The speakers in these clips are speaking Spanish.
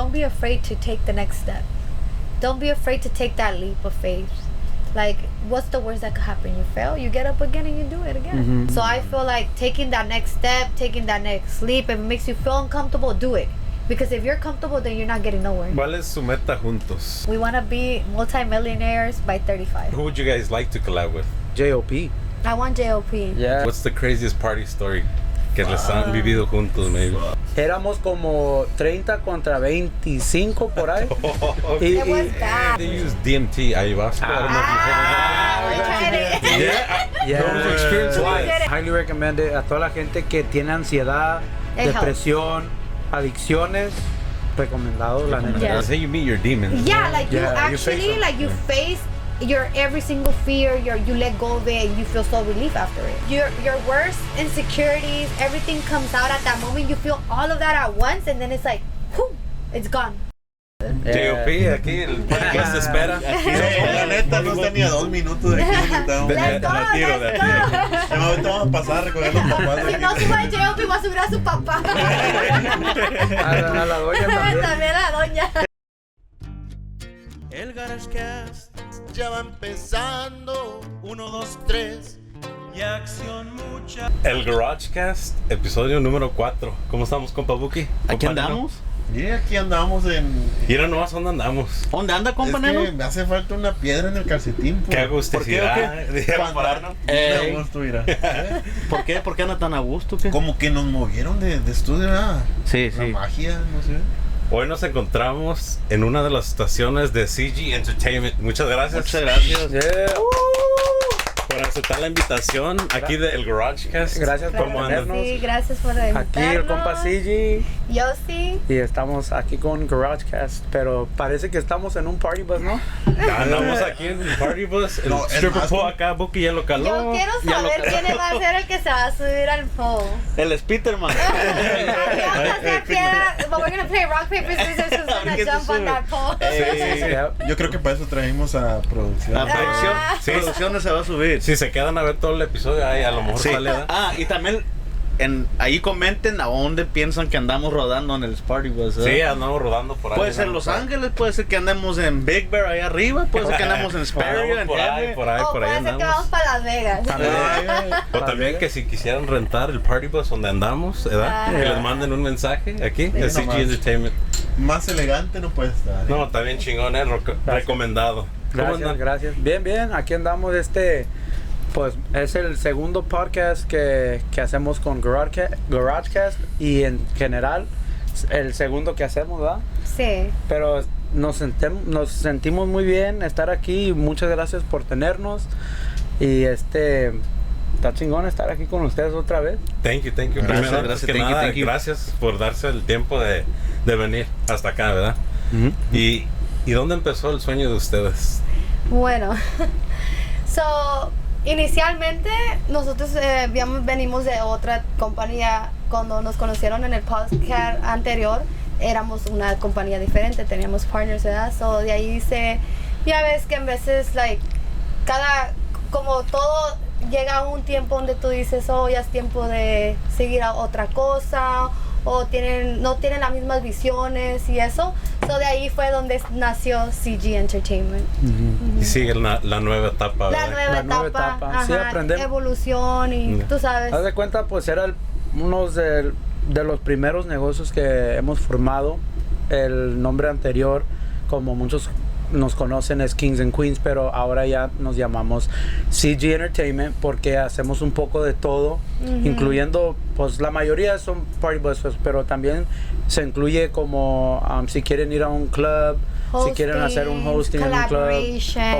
don't be afraid to take the next step. Don't be afraid to take that leap of faith. Like, what's the worst that could happen? You fail, you get up again, and you do it again. Mhm. So I feel like taking that next step, taking that next leap, if it makes you feel uncomfortable, do it. Because if you're comfortable, then you're not getting nowhere. ¿Cuál es su meta juntos? We want to be multimillionaires by 35. Who would you guys like to collab with? JOP. I want JOP. Yeah. What's the craziest party story que les han vivido juntos, maybe? Éramos como 30 contra 25 por ahí. Y, y-. They use DMT, ayahuasca. I don't know Ah, we tried it. if heard. Yeah. Experience. Highly a toda la gente que tiene ansiedad, It helps. depresión, adicciones. Recomendado, la neta. Yeah. That's how you meet your demons. Yeah, like you Yeah, you face actually like you face your every single fear, your you let go of it and you feel so relief after it. Your your worst insecurities, everything comes out at that moment. You feel all of that at once and then it's like, whew, it's gone. JOP, eh. aquí el podcast espera. La neta, no está ni a dos minutos de aquí donde estamos. De- de la tiro, de let's la ahorita vamos a pasar a recoger los papás. Si no sube a JOP, va a subir a su papá. A la, a la doña también. También a la doña. El GarageCast ya va empezando. Uno, dos, tres. Y acción mucha. El GarageCast, episodio número 4. ¿Cómo estamos, compa Buki? Aquí andamos. Y aquí andamos en. Mira nomás dónde andamos. ¿Dónde anda, Es compa Neno? que me hace falta una piedra en el calcetín. Qué pues. agusticidad. Por ¿no? Eh. Me gusto, mira. ¿Eh? ¿Por qué? ¿Por qué anda tan a gusto? ¿qué? Como que nos movieron de, de estudio, ¿verdad? Sí, La sí. magia, no sé. Hoy nos encontramos en una de las estaciones de CG Entertainment. Muchas gracias. Muchas gracias. Yeah. por aceptar la invitación aquí del GarageCast. Gracias por ¿Cómo andan? tenernos. Sí, gracias por invitarnos. Aquí el compa CG Yo sí. y estamos aquí con GarageCast, pero parece que estamos en un party bus, ¿no? Andamos aquí en el Party Bus. El No, stripper pole ¿no? acá, Buki ya lo caló. Yo quiero saber quién va a ser el que se va a subir al pole. El Spiderman. Vamos a hacer we're gonna play rock, paper, scissors, who's gonna ¿Quién se jump on that pole. Eh, Yeah. Yo creo que para eso trajimos a producción. La producción, Ah. Sí. producción no se va a subir. Si se quedan a ver todo el episodio, ahí a lo mejor Sí. sale. ¿verdad? Ah, y también en, ahí comenten a dónde piensan que andamos rodando en el Party Bus. ¿eh? Sí, andamos rodando por ahí. Puede ser Los Ángeles, puede ser que andemos en Big Bear ahí arriba, puede ser que andemos en Andamos en por ahí, por ahí, O por ahí puede ser que vamos andamos. para Las Vegas. O también que si quisieran rentar el Party Bus donde andamos, ¿verdad? Ah. Que les manden un mensaje aquí, Sí, el CG nomás. Entertainment. Más elegante no puede estar. ¿eh? No, también chingón, ¿eh? Reco- recomendado. ¿Cómo Gracias, gracias. Bien, bien, aquí andamos este pues es el segundo podcast que, que hacemos con GarageCast, GarageCast y en general el segundo que hacemos, ¿verdad? Sí. Pero nos, sentem- nos sentimos muy bien estar aquí. Muchas gracias por tenernos. Y este. Está chingón estar aquí con ustedes otra vez. Thank you, thank you. Gracias, Primero, gracias, antes que thank you, nada, thank you. gracias por darse el tiempo de, de venir hasta acá, ¿verdad? Y, ¿Y dónde empezó el sueño de ustedes? Bueno, so, inicialmente nosotros eh, venimos de otra compañía. Cuando nos conocieron en el podcast anterior, éramos una compañía diferente, teníamos partners, ¿verdad? So, de ahí se, ya ves que en veces, like, cada, como todo llega a un tiempo donde tú dices, oh, ya es tiempo de seguir a otra cosa, o tienen, no tienen las mismas visiones y eso. So, de ahí fue donde nació CG Entertainment. Y sigue la, la nueva etapa, La nueva La nueva etapa, etapa, sí, ajá, aprendemos. evolución y Mm. tú sabes. Haz de cuenta, pues era el- uno de, de los primeros negocios que hemos formado. El nombre anterior, como muchos nos conocen, es Kings and Queens, pero ahora ya nos llamamos CG Entertainment porque hacemos un poco de todo, Ujú. incluyendo, pues la mayoría son party buses, pero también se incluye como um, si quieren ir a un club, si quieren hacer un hosting en un club,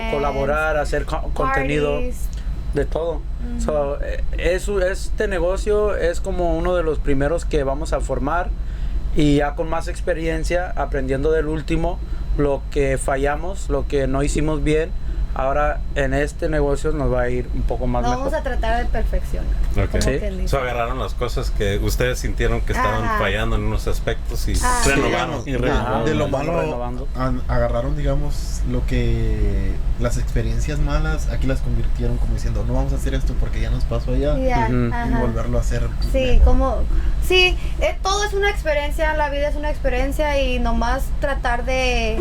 o colaborar, hacer co- contenido parties. de todo. So, eh, eso, este negocio es como uno de los primeros que vamos a formar y ya con más experiencia, aprendiendo del último, lo que fallamos, lo que no hicimos bien, Ahora en este negocio nos va a ir un poco más Nos mejor. vamos a tratar de perfeccionar. Ok. como Sí. So, agarraron las cosas que ustedes sintieron que estaban Ajá. fallando en unos aspectos y Ah. renovaron. Y Ajá, renovando. de lo malo renovando. an- agarraron digamos lo que las experiencias malas aquí las convirtieron como diciendo no vamos a hacer esto porque ya nos pasó allá Ujú. y ajá. volverlo a hacer Sí, mejor. como, sí, eh, todo es una experiencia, la vida es una experiencia y nomás tratar de,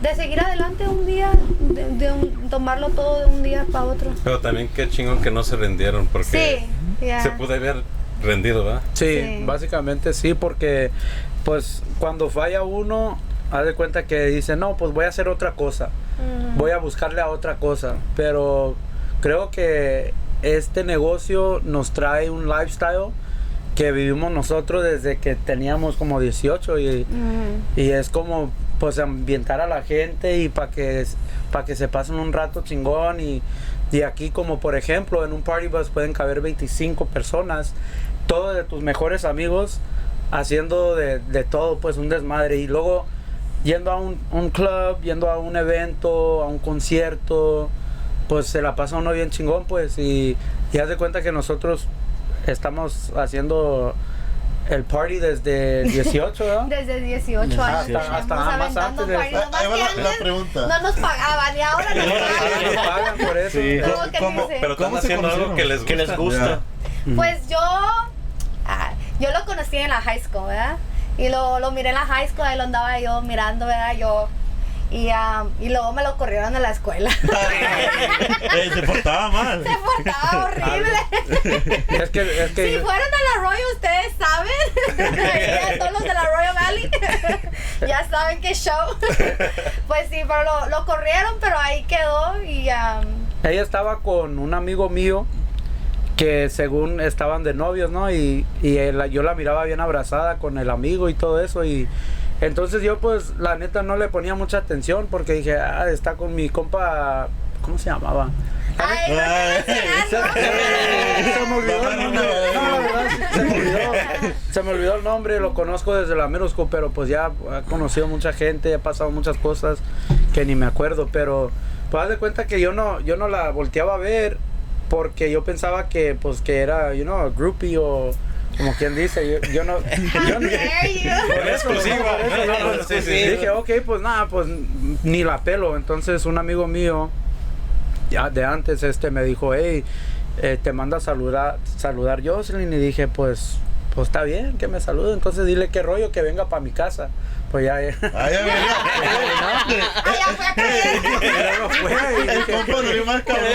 de seguir adelante un día, de, de un- tomarlo todo de un día para otro. Pero también qué chingón que no se rindieron porque Sí, se pudo haber rendido, ¿verdad? Sí, Sí. básicamente sí, porque pues cuando falla uno, haz de cuenta que dice, no, pues voy a hacer otra cosa, voy a buscarle a otra cosa, pero creo que este negocio nos trae un lifestyle que vivimos nosotros desde que teníamos como 18 y, y es como pues ambientar a la gente y para que para que se pasen un rato chingón y, y aquí como por ejemplo en un party bus pueden caber 25 personas todos de tus mejores amigos haciendo de, de todo pues un desmadre. Y luego yendo a un, un club yendo a un evento a un concierto pues se la pasa uno bien chingón pues y, y haz de cuenta que nosotros estamos haciendo el party desde 18 ¿verdad? Desde 18 años. Hasta- más antes de- party, Ah, nomás ahí va que la, la antes pregunta No nos pagaban y ahora nos Ahora nos pagan. pagan por eso. Pero están ¿Cómo haciendo algo conocieron? que les gusta. que les gusta. Pues yo, ah, yo lo conocí en la high school, ¿verdad? Y lo, lo miré en la high school, ahí lo andaba yo mirando, ¿verdad? Yo, y, ah, y luego me lo corrieron de la escuela. Eh, se portaba mal. Se portaba horrible. Es que, es que Si fueron a la Royal, ustedes saben. Ya Todos los de la Royal Valley ya saben qué show. Pues sí, pero lo, lo corrieron, pero ahí quedó y ah, ella estaba con un amigo mío que según estaban de novios, ¿no? Y, y él- yo la miraba bien abrazada con el amigo y todo eso y entonces yo pues la neta no le ponía mucha atención porque dije, ah, está con mi compa, ¿cómo se llamaba? Ay, no Ay, te mencionas, Se me olvidó el nombre. No, la verdad, sí, se me olvidó. Se me olvidó el nombre, lo conozco desde la school, pero pues ya he conocido mucha gente, he pasado muchas cosas que ni me acuerdo, pero pues haz de cuenta que yo no, yo no la volteaba a ver porque yo pensaba que pues que era, you know, groupie o como quien dice, yo, yo no, yo no- por eso, Exclusiva. no, por eso, no, pues, Sí, sí. Dije, ok, pues nada, pues ni la pelo. Entonces un amigo mío, ya de antes, este me dijo, hey, eh, te manda a saludar, saludar Jocelyn. Y dije, pues, pues está bien, que me salude. Entonces dile qué rollo, que venga para mi casa. Pues ya, ya. Ay, ya ya fue a creer. Ya no fue, y el compa no más cabrón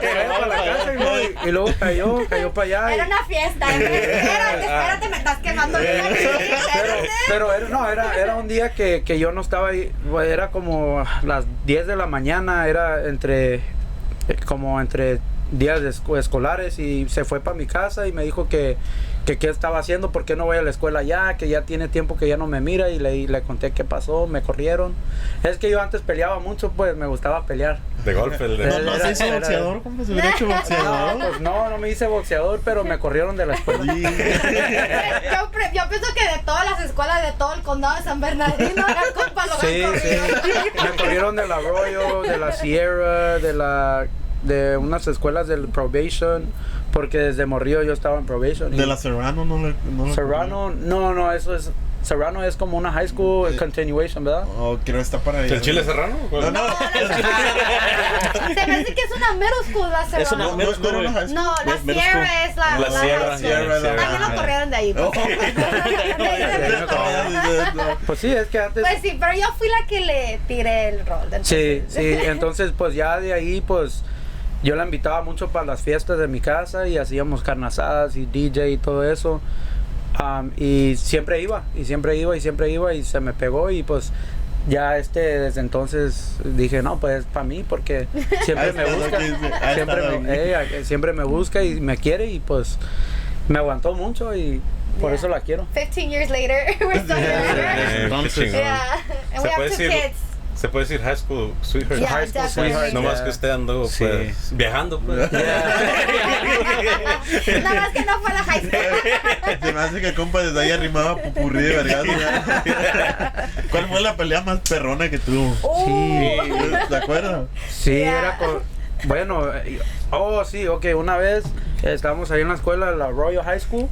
que y luego, cayó, cayó para allá. y- Era una fiesta. Espérate, espérate, me estás quemando pero, Espérate. pero era, no, era, era un día que, que yo no estaba ahí, era como las 10 de la mañana, era entre, como entre días de esco- escolares y se fue para mi casa y me dijo que, que qué estaba haciendo, por qué no voy a la escuela ya, que ya tiene tiempo que ya no me mira y le, y le conté qué pasó, me corrieron. Es que yo antes peleaba mucho, pues me gustaba pelear. De golpe, el de... No, no Era- se hizo era- boxeador, compa, se hubiera hecho No, boxeador. pues no, no me hice boxeador, pero me corrieron de la escuela. Yo, pre- yo pienso que de todas las escuelas de todo el condado de San Bernardino, el compa lo Sí, sí. corriendo. Me corrieron del Arroyo, de la Sierra, de la de unas escuelas del probation, porque desde morrillo yo estaba en probation. De la Serrano no le. No le- Serrano, no, no, eso es Serrano es como una high school continuation, ¿verdad? Oh, creo que está para allá. ¿El chile serrano? No, no. Se me hace que es una middle school la Es Serrano. una No, middle no, no, school. no, no, No, la Es Sierra es la, La Sierra, También lo corrieron de ahí. Oh. pues. Pues sí, es que antes Pues sí, pero yo fui la que le tiré el rol. Sí, sí, entonces pues ya de ahí pues yo la invitaba mucho para las fiestas de mi casa y hacíamos carnazadas y DJ y todo eso. Y siempre iba, y siempre iba, y siempre iba, y se me pegó y pues ya este desde entonces dije no pues para mí porque siempre me busca siempre me, ella, eh, siempre me busca y me quiere y pues me aguantó mucho y por Yeah. eso la quiero 15 years later, we're still here. Yeah, and Se we have two decir- kids. Se puede decir high school sweetheart. Yeah, high school definitely. sweetheart. No más Yeah. que usted andó Sí. pues, viajando. Pues. Nada más que no fue la high school. Se me hace que el compa desde ahí arrimaba pupurrí de vergas. ¿Cuál fue la pelea más perrona que tuvo? Uh, ¿Te acuerdas? Sí, Yeah. era con... Bueno, eh, oh, sí, ok, una vez estábamos ahí en la escuela, la Royal High School,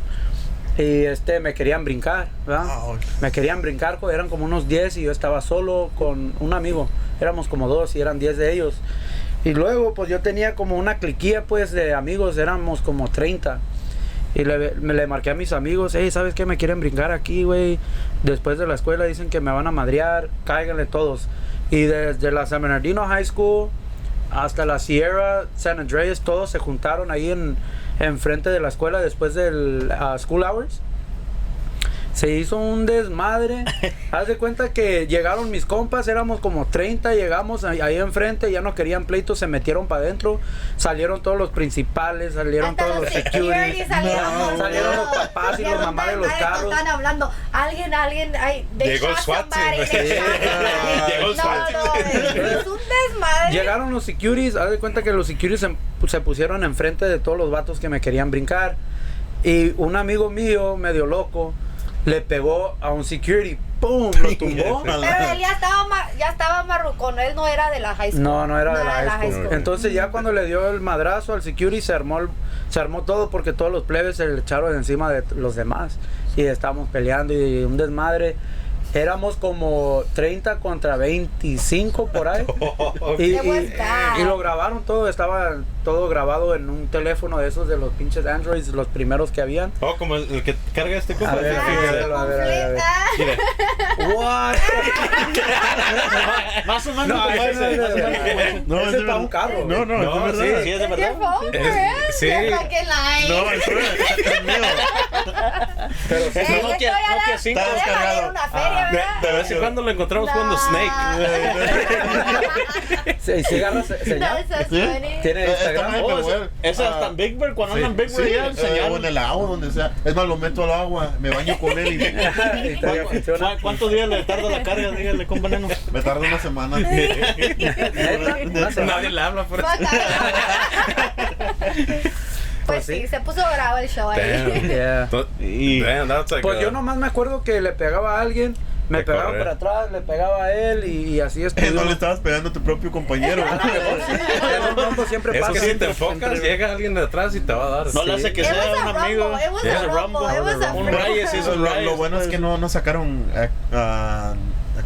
y este, me querían brincar, ¿verdad? Ouch. Me querían brincar, eran como unos 10 y yo estaba solo con un amigo, éramos como dos y eran 10 de ellos. Y luego, pues yo tenía como una cliquilla, pues, de amigos, éramos como 30. Y le, me le marqué a mis amigos, hey, ¿sabes qué? Me quieren brincar aquí, güey. Después de la escuela dicen que me van a madrear, cáiganle todos. Y desde la San Bernardino High School hasta la Sierra, San Andreas, todos se juntaron ahí en, en frente de la escuela después del ah, school hours. Se hizo un desmadre. Haz de cuenta que llegaron mis compas, éramos como 30, llegamos ahí, ahí enfrente, ya no querían pleitos, se metieron para adentro. Salieron todos los principales, salieron hasta todos los security securities. salieron. No, salieron los papás y los mamás de los carros. Están hablando. Alguien, alguien. Ay, Llegó SWAT. Llegó SWAT es un desmadre. Llegaron los securities, haz de cuenta que los securities se, se pusieron enfrente de todos los vatos que me querían brincar. Y un amigo mío, medio loco, le pegó a un security. ¡Pum! Lo tumbó. Pero él ya estaba, ma- ya estaba marrucón, él no era de la high school. No, no era de la high school. Entonces ya cuando le dio el madrazo al security se armó, el- se armó todo porque todos los plebes se le echaron encima de los demás. Y estábamos peleando y un desmadre. Éramos como 30 contra 25 por ahí. Y, lo grabaron todo, estaba todo grabado en un teléfono de esos de los pinches Androids, los primeros que habían. Oh, como el, el que carga este compa. A Ah, a ver, a ver, a ver. What? Más o menos No, ese ese. no es No, ese es para un carro. No, no, No, es sí, verdad. sí, es de verdad. sí. No, es mío. Pero sí, Eh, Nokia- Nokia cinco ya debe descargado. valer una feria, De, de vez en cuando lo encontramos jugando No. Snake. sí, sí agarra se- señal. Tiene Instagram. Oh, Ah, hasta en Big Bird, cuando sí. andan Big Bird Sí, ya eh, enseñaron. o en el agua, donde sea. Es más, lo meto al agua, me baño con él y Y todavía funciona. ¿Cu- ¿Cuántos días le tarda la carga? Dígale, compa neno. me tarda una semana. Neta, una semana. Nadie le habla por eso. Pues sí. sí, se puso bravo el show ahí. Damn. Yeah. Y- Damn, that's like Pues a- yo nomás me acuerdo que le pegaba a alguien, me pegaba correr. por atrás, le pegaba a él y, y así estuvimos. no le estabas pegando a tu propio compañero. Mejor sí, eso siempre Eso pasa. sí, te enfocas, Entre- llega alguien de atrás y te va a dar. No le hace que It sea un amigo. rumble, it was Yeah. a rumble, it was a Un rumble. rayo, sí, es un lo, bueno es que no, no sacaron a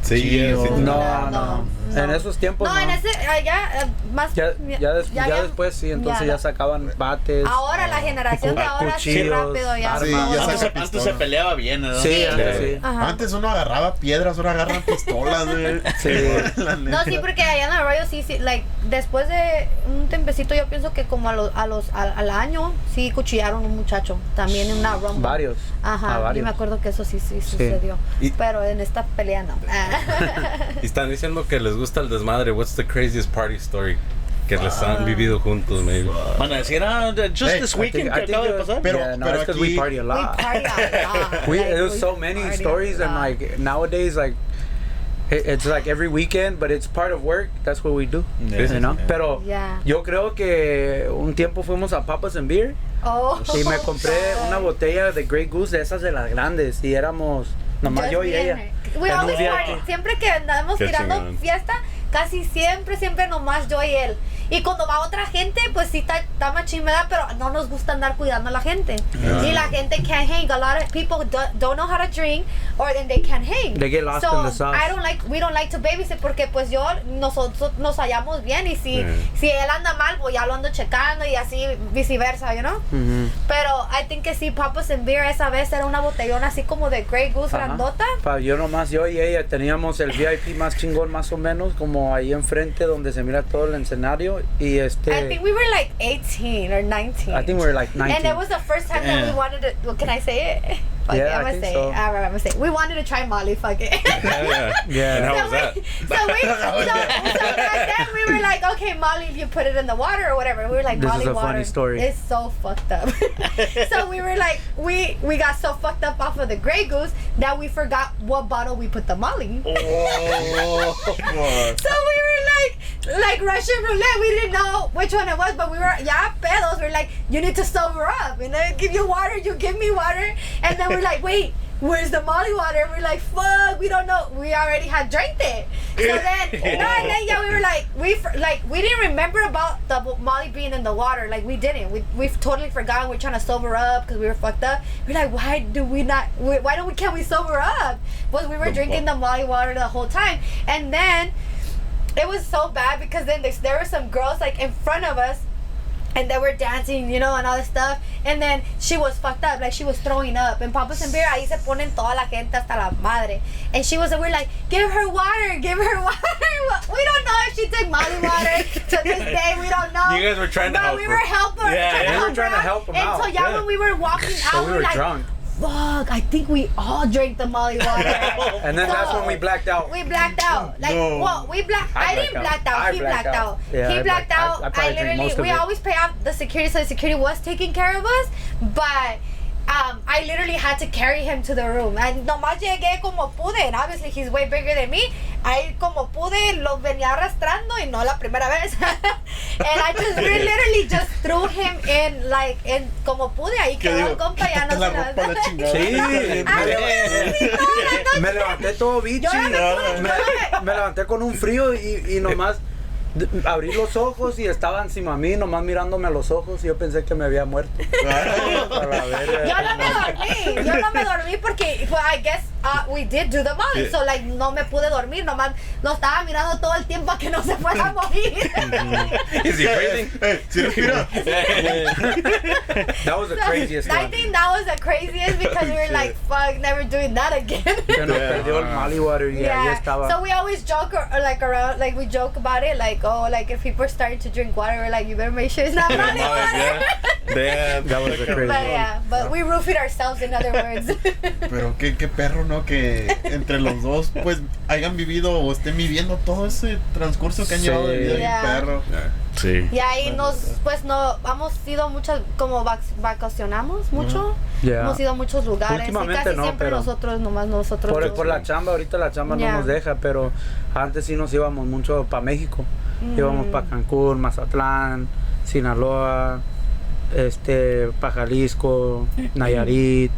Sí. No, no, No, En esos tiempos No, no. en ese, allá, eh, más. Ya, ya, des- ya después sí, entonces ya, sacaban bates. Ahora la generación de ahora sí rápido ya. ya Antes, antes se peleaba bien, ¿verdad? Sí, Sí. antes sí. Antes uno agarraba piedras, ahora agarran pistolas, güey. Sí. La No, sí, porque allá en la radio sí, sí, like, después de un tempecito yo pienso que como a los, a los, al, al año sí cuchillaron un muchacho, también en una rumble. Varios. Ajá, a yo varios. me acuerdo que eso sí, sí sucedió. Y- Pero en esta pelea no. Y están diciendo que les gusta el desmadre. What's the craziest party story que les han vivido juntos, maybe? Van a decir, ah, just Hey, this I think- weekend I que think acaba de pasar. Pero- yeah, no, pero it's 'cause we aquí- party a we lot. party a lot. We, like, there's we so many stories and like nowadays like it, it's like every weekend but it's part of work that's what we do Yeah. you know Yeah. pero Yeah. yo creo que un tiempo fuimos a Papas and Beer Oh, y me compré una botella de Grey Goose de esas de las grandes y éramos nomás yo y ella We en always party. Siempre que andamos Qué tirando chingón. fiesta, casi siempre, siempre nomás yo y él. Y cuando va otra gente, pues sí está, está machín, ¿verdad? Pero no nos gusta andar cuidando a la gente. Yeah. Y la gente can't hang. A lot of people do, don't know how to drink or then they can't hang. They get lost so, in the sauce. I don't like, we don't like to babysit porque pues yo, nosotros nos hallamos bien y si, Yeah. si él anda mal, pues ya lo ando checando y así viceversa, you know? Ujú. Pero I think que sí, Papas and Beer esa vez era una botellona así como de Grey Goose Ajá. grandota. Pa- yo nomás yo y ella teníamos el VIP más chingón más o menos como ahí enfrente donde se mira todo el escenario y este I think we were like 18 or 19. I think we were like 19 And it was the first time that we wanted to. Well, can I say it? Fuck Yeah, it, I'm I gonna say so. it. All right, I'm gonna say it. We wanted to try Molly. Fuck it. Yeah. Yeah. And how so, was that? we, so we, so, so back then we were like, okay, Molly, if you put it in the water or whatever. We were like, This is Molly a water. funny story. It's so fucked up. so we were like, we we got so fucked up off of the Grey Goose that we forgot what bottle we put the Molly. Oh, So we were like, like Russian roulette. We didn't know which one it was, but we were, yeah, pedos. We're like, you need to sober up. And then give you water, you give me water. And then we're like, wait, where's the Molly water? And we're like, fuck, we don't know. We already had drank it. So then, no, and then yeah, we were like, we like we didn't remember about the Molly being in the water. Like we didn't. We we've totally forgotten. We're trying to sober up because we were fucked up. We're like, why do we not? Why don't we? Can't we sober up? But we were The drinking the Molly water the whole time, and then it was so bad because then there were some girls like in front of us and they were dancing, you know, and all this stuff. And then she was fucked up, like she was throwing up. And Papas and Beer, ahí se ponen toda la gente hasta la madre. And she was, we're like, give her water, give her water. We don't know if she took Molly water. to this day, we don't know. You guys were trying to but help we her. were helping her. Yeah, trying yeah. to We were trying to help 'em And out, so yeah, yeah. when we were walking out, So we we were like, drunk. Fuck, I think we all drank the Molly water. And then that's when we blacked out. we blacked out. Like, No. well, we blacked. I, I didn't blacked black out. out. He blacked blacked out. out. Yeah, he I blacked blacked- I- out. I I, probably drank literally, most of we it. always pay off the security, so the security was taking care of us. But um, I literally had to carry him to the room. And nomás llegué como pude. And obviously he's way bigger than me. Ahí como pude, lo venía arrastrando y no la primera vez. and I just literally just threw him in like in como pude. Ahí ¿Qué quedó el compa ya no La se ropa la chingada. Sí, Ah, me, levanté todo bichi. Me levanté con un frío y, y nomás abrí los ojos y estaba encima a mí, nomás mirándome a los ojos y yo pensé que me había muerto. Verga. Yo no me dormí, yo no me dormí porque well, I guess uh, we did do the molly, Yeah. so like no me pude dormir, nomás lo estaba mirando todo el tiempo a que no se fuera a morir. Is he breathing? Eh, ¿sí respira? That was the craziest I one. think that was the craziest because we were like, fuck, never doing that again. Yeah. perdió el Molly Water y ahí estaba. So we always joke or, or like around, like we joke about it, like oh, like if people are starting to drink water, we're like, you better make sure it's not molly water. Damn. That was the crazy But one. yeah, but we roofied ourselves in other words. Pero qué, qué perro, ¿no? Que entre los dos, pues, hayan vivido o estén viviendo todo ese transcurso que han Sí. llevado de vida. Yeah. Perro. Sí. Y ahí nos, pues no, hemos ido muchas, como vac- vacacionamos mucho. Yeah. Hemos ido a muchos lugares. Y Últimamente casi no, siempre pero- nosotros, nomás nosotros. Por, por la chamba, ahorita la chamba no nos deja, pero antes sí nos íbamos mucho para México. Mm. Íbamos para Cancún, Mazatlán, Sinaloa, este, para Jalisco, Nayarit,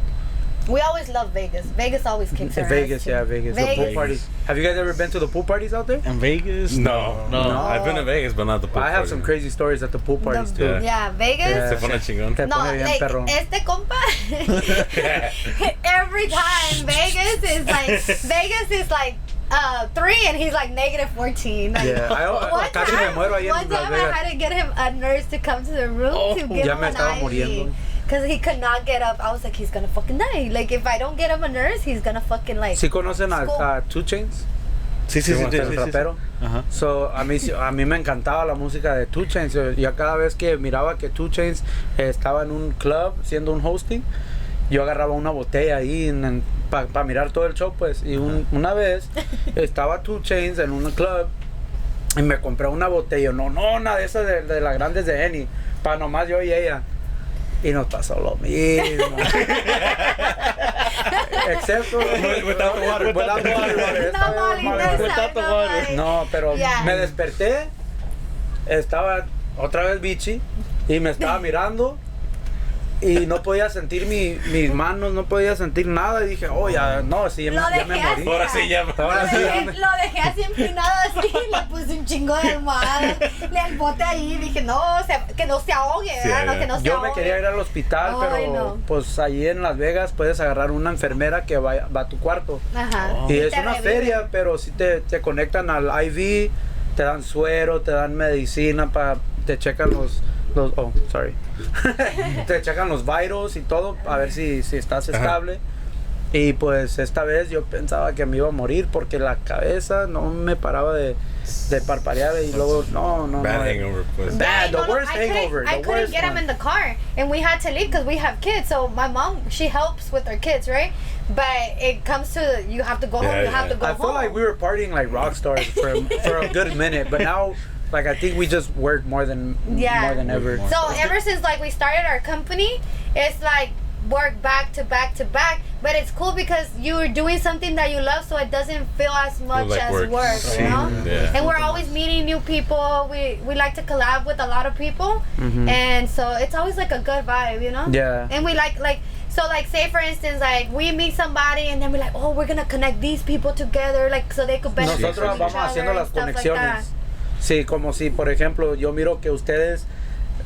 We always love Vegas. Vegas always kicks our Vegas, ass, yeah, too. Vegas. The pool Vegas. parties. Have you guys ever been to the pool parties out there? In Vegas? No, No. No. I've been to Vegas, but not the pool I have party. some crazy stories at the pool parties The- too. Yeah. yeah, Vegas. Yeah. Se pone chingón. Te No, pone bien like perrón. este compa. every time Vegas is like Vegas is like uh three and he's like negative fourteen. Like, Yeah, I- I- one casi me time, muero ahí en one Las time I Vegas. had to get him a nurse to come to the room Oh, to give ya him me an estaba IV. muriendo. Cause he could not get up. I was like, he's gonna fucking die. Like if I don't get him a nurse, he's gonna fucking like. ¿Sí conocen a, Two Chains? Sí, sí, sí. sí, el sí, sí. rapero. Ajá. So, a, mí, sí- a mí me encantaba la música de Two Chains. Yo- cada vez que miraba que Two Chains eh, estaba en un club siendo un hosting, yo agarraba una botella ahí para mirar todo el show, pues. Y un- una vez estaba Two Chains en un club y me compré una botella. No, no, una de esas de, de las grandes de Henny. Para nomás yo y ella. Y nos pasó lo mismo. Excepto. No, pero Yeah. me desperté, estaba otra vez bichi y me estaba mirando y no podía sentir mi- mis manos, no podía sentir nada y dije, oh, ya, no, sí, ya, me- ya morí. así. Ahora sí ya. Ahora Lo sí, dejé, ya me- lo dejé así empinado así, le puse un chingo de almohadas, le el bote ahí, dije no, se- que no se ahogue, Sí, ¿verdad? No, que no se Yo ahogue. me quería ir al hospital, Ay, pero no. pues allí en Las Vegas puedes agarrar una enfermera que va, va a tu cuarto. Ajá. Y es una reviven. feria, pero si te, te conectan al IV, te dan suero, te dan medicina, para te checan los, los oh, sorry. te checan los virus y todo, a ver si, si estás Ajá. estable. Y pues esta vez yo pensaba que me iba a morir porque la cabeza no me paraba de, de parpadear y luego, no, no, Bad no. hangover, pues. Bad, the no, no, worst I couldn't- hangover, I the couldn't worst get him one. in the car, and we had to leave because we have kids. So my mom, she helps with our kids, right? But it comes to you have to go home. Yeah, You have yeah. to go I home. feel like we were partying like rock stars for a, for a good minute, but now, like I think we just work more than Yeah. more than ever. So ever since like we started our company, it's like work back to back to back. But it's cool because you're doing something that you love, so it doesn't feel as much like as work. work, you know. yeah. And we're always meeting new people. We we like to collab with a lot of people, Mhm. and so it's always like a good vibe, you know. Yeah. And we like like So like say for instance like we meet somebody and then we're like oh we're gonna connect these people together like so they could benefit Nosotros from each vamos other haciendo and las stuff like conexiones. Sí, como si, por ejemplo, yo miro que ustedes,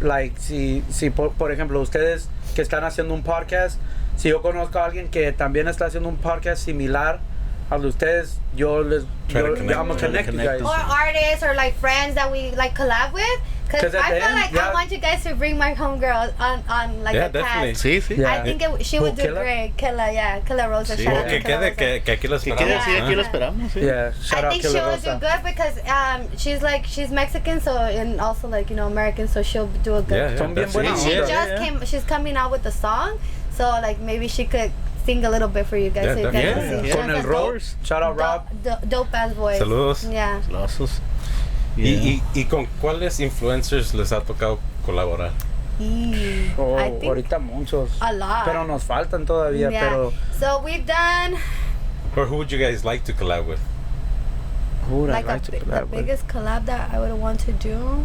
like, si, si por, por ejemplo, ustedes que están haciendo un podcast, si yo conozco a alguien que también está haciendo un podcast similar al de ustedes, yo les, Try to yo, connect. I'm gonna Try to connect you connect guys. or artists or like friends that we like collab with because 'Cause at I the feel end, like yeah. I want you guys to bring my homegirl on on like Yeah, the definitely. cast. Sí, sí. Yeah. I think it, she Who, would do Killa? great. Killa, yeah, Killa Rosa. Sí. shout out que to Killa quede Rosa. que, que aquí lo Que esperamos. quede así, ¿eh? aquí lo esperamos. Sí. Yeah, shout I out think she Killer will do Rosa. good because um, she's like she's Mexican, so and also like you know American, so she'll do a good. Yeah, yeah, Son bien that's buenas it. She Yeah, just yeah. came. She's coming out with a song, so like maybe she could sing a little bit for you guys. Yeah, so you guys definitely. can see. Yeah, She Con has el a Rob. dope- Shout out Rob. do- do- dope ass voice. Saludos. Yeah. Lazos. ¿Y, y, ¿Y con cuáles influencers les ha tocado colaborar? Eee, Oh, I think ahorita muchos. a lot. Pero nos faltan todavía, yeah. pero So we've done Or who would you guys like to collab with? who would like I a, like to bi- the collab with? biggest collab that I would want to do.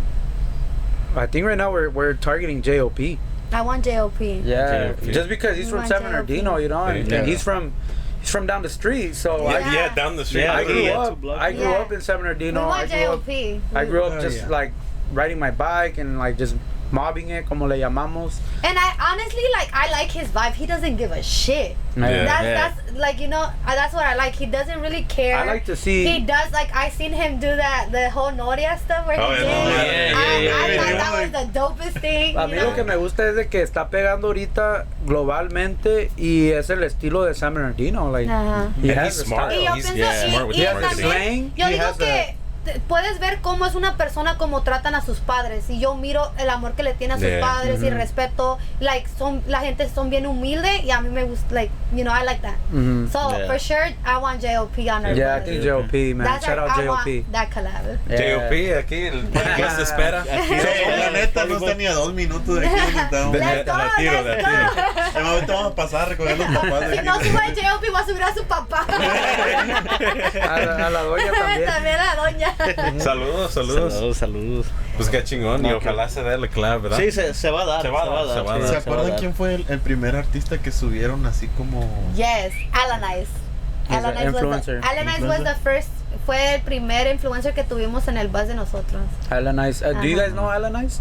I think right now we're we're targeting JOP. I want JOP. Yeah, JOP. just because he's We from want San JOP. Bernardino, you know, and, Yeah. and he's from he's from down the street. So Yeah, Yeah. yeah, down the street. Yeah, I, I grew yeah, up. I grew Yeah. up in San We Bernardino. I want grew up. JOP. I grew up Oh, just yeah. like riding my bike and like just mobbing it, como le llamamos. And I honestly like I like his vibe. He doesn't give a shit. Yeah. That's Yeah. that's like you know uh, that's what I like. He doesn't really care. I like to see. He does like I seen him do that the whole Noria stuff where Oh, he yeah, did. Noria. I, Yeah, I yeah, thought yeah, that was the dopest thing. A you mí know? lo que me gusta es de que está pegando ahorita globalmente y es el estilo de San Bernardino. Like, Ajá. he And has smart. style. Y yo He's- pienso, yeah, y- smart with y the marketing. Slang, yo he digo has que te- puedes ver cómo es una persona como tratan a sus padres y yo miro el amor que le tiene a sus Yeah. padres y Mhm. respeto like son la gente son bien humilde y a mí me gusta like you know I like that Mhm. so Yeah. for sure I want JOP on our Yeah, I think JOP, man. That's Shout out JOP. that collab Yeah. JOP, aquí el podcast se espera. Aquí, la neta no está ni a dos minutos de aquí. De- go, de tiro, de tiro. ahorita vamos a pasar a recoger los papás Si no sube JOP, va a subir a su papá. A la, a la doña también. También a la doña. Saludos, saludos. Saludos, saludos. Pues qué chingón. y No, ojalá se dé el collab, ¿verdad? Sí, se, se va a dar. Se va a dar, se va a dar. ¿Se acuerdan dar. quién fue el, el primer artista que subieron así como... Yes, Alanice. He's an Alanice was, influencer. the, Alanice was the first, fue el primer influencer que tuvimos en el bus de nosotros. Alanice. Uh, do you guys know Alanice?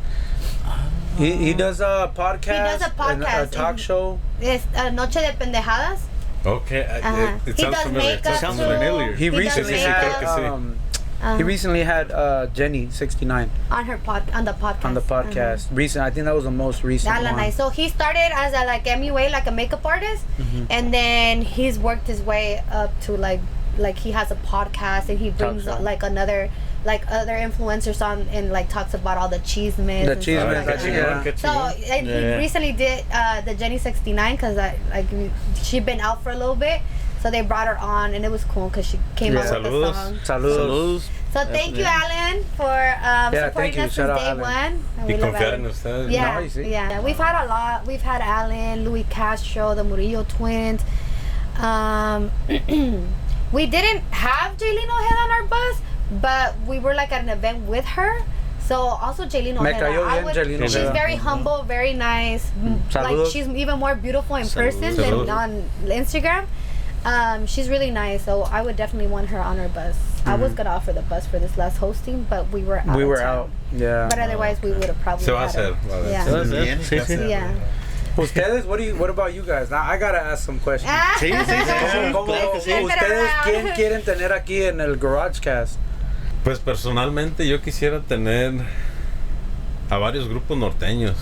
He, he does a podcast, a and a podcast. talk show. Es uh, Noche de Pendejadas. Okay, I- Ajá. it, it he sounds does familiar. makeup sounds familiar. He does recently que had um, Uh, he recently had uh, Jenny 69 on her pod, on the podcast. on the podcast. Recent, I think that was the most recent Uh-huh. one. Alanice. So he started as a like MUA, like a makeup artist, Mm-hmm. and then he's worked his way up to like like he has a podcast and he brings show. like another like other influencers on and like talks about all the cheese The cheese stuff mix, like that's that. yeah. So chingón. and he Yeah. recently did uh, the Jenny 69 because like she'd been out for a little bit, so they brought her on and it was cool because she came Yeah. out with the song. Saludos. Saludos. So thank you, Alan, for um, Yeah, supporting us Shout since day Alan. one. And Y we love confiar en Alan. ustedes. Yeah, No, you see. yeah. We've had a lot. We've had Alan, Louis Castro, the Murillo twins. Um, we didn't have Jaylene Ojeda on our bus, but we were like at an event with her. So also Jaylene Me Ojeda. cayó I bien would- Jaylene she's Ojeda. very humble, very nice. M- Like she's even more beautiful in person Saludos. than on Instagram. Um, she's really nice, so I would definitely want her on our bus. I was gonna offer the bus for this last hosting, but we were out. Mm-hmm. we were out. Yeah. But otherwise, we would have probably. Her. hacer. va a Yeah. ¿qué sí. hacer? Yeah. Ustedes, what do you? What about you guys? Now I gotta ask some questions. Sí, sí, sí. ¿Cómo- it ¿Ustedes quién quieren tener aquí en el GarageCast? Pues personalmente yo quisiera tener a varios grupos norteños.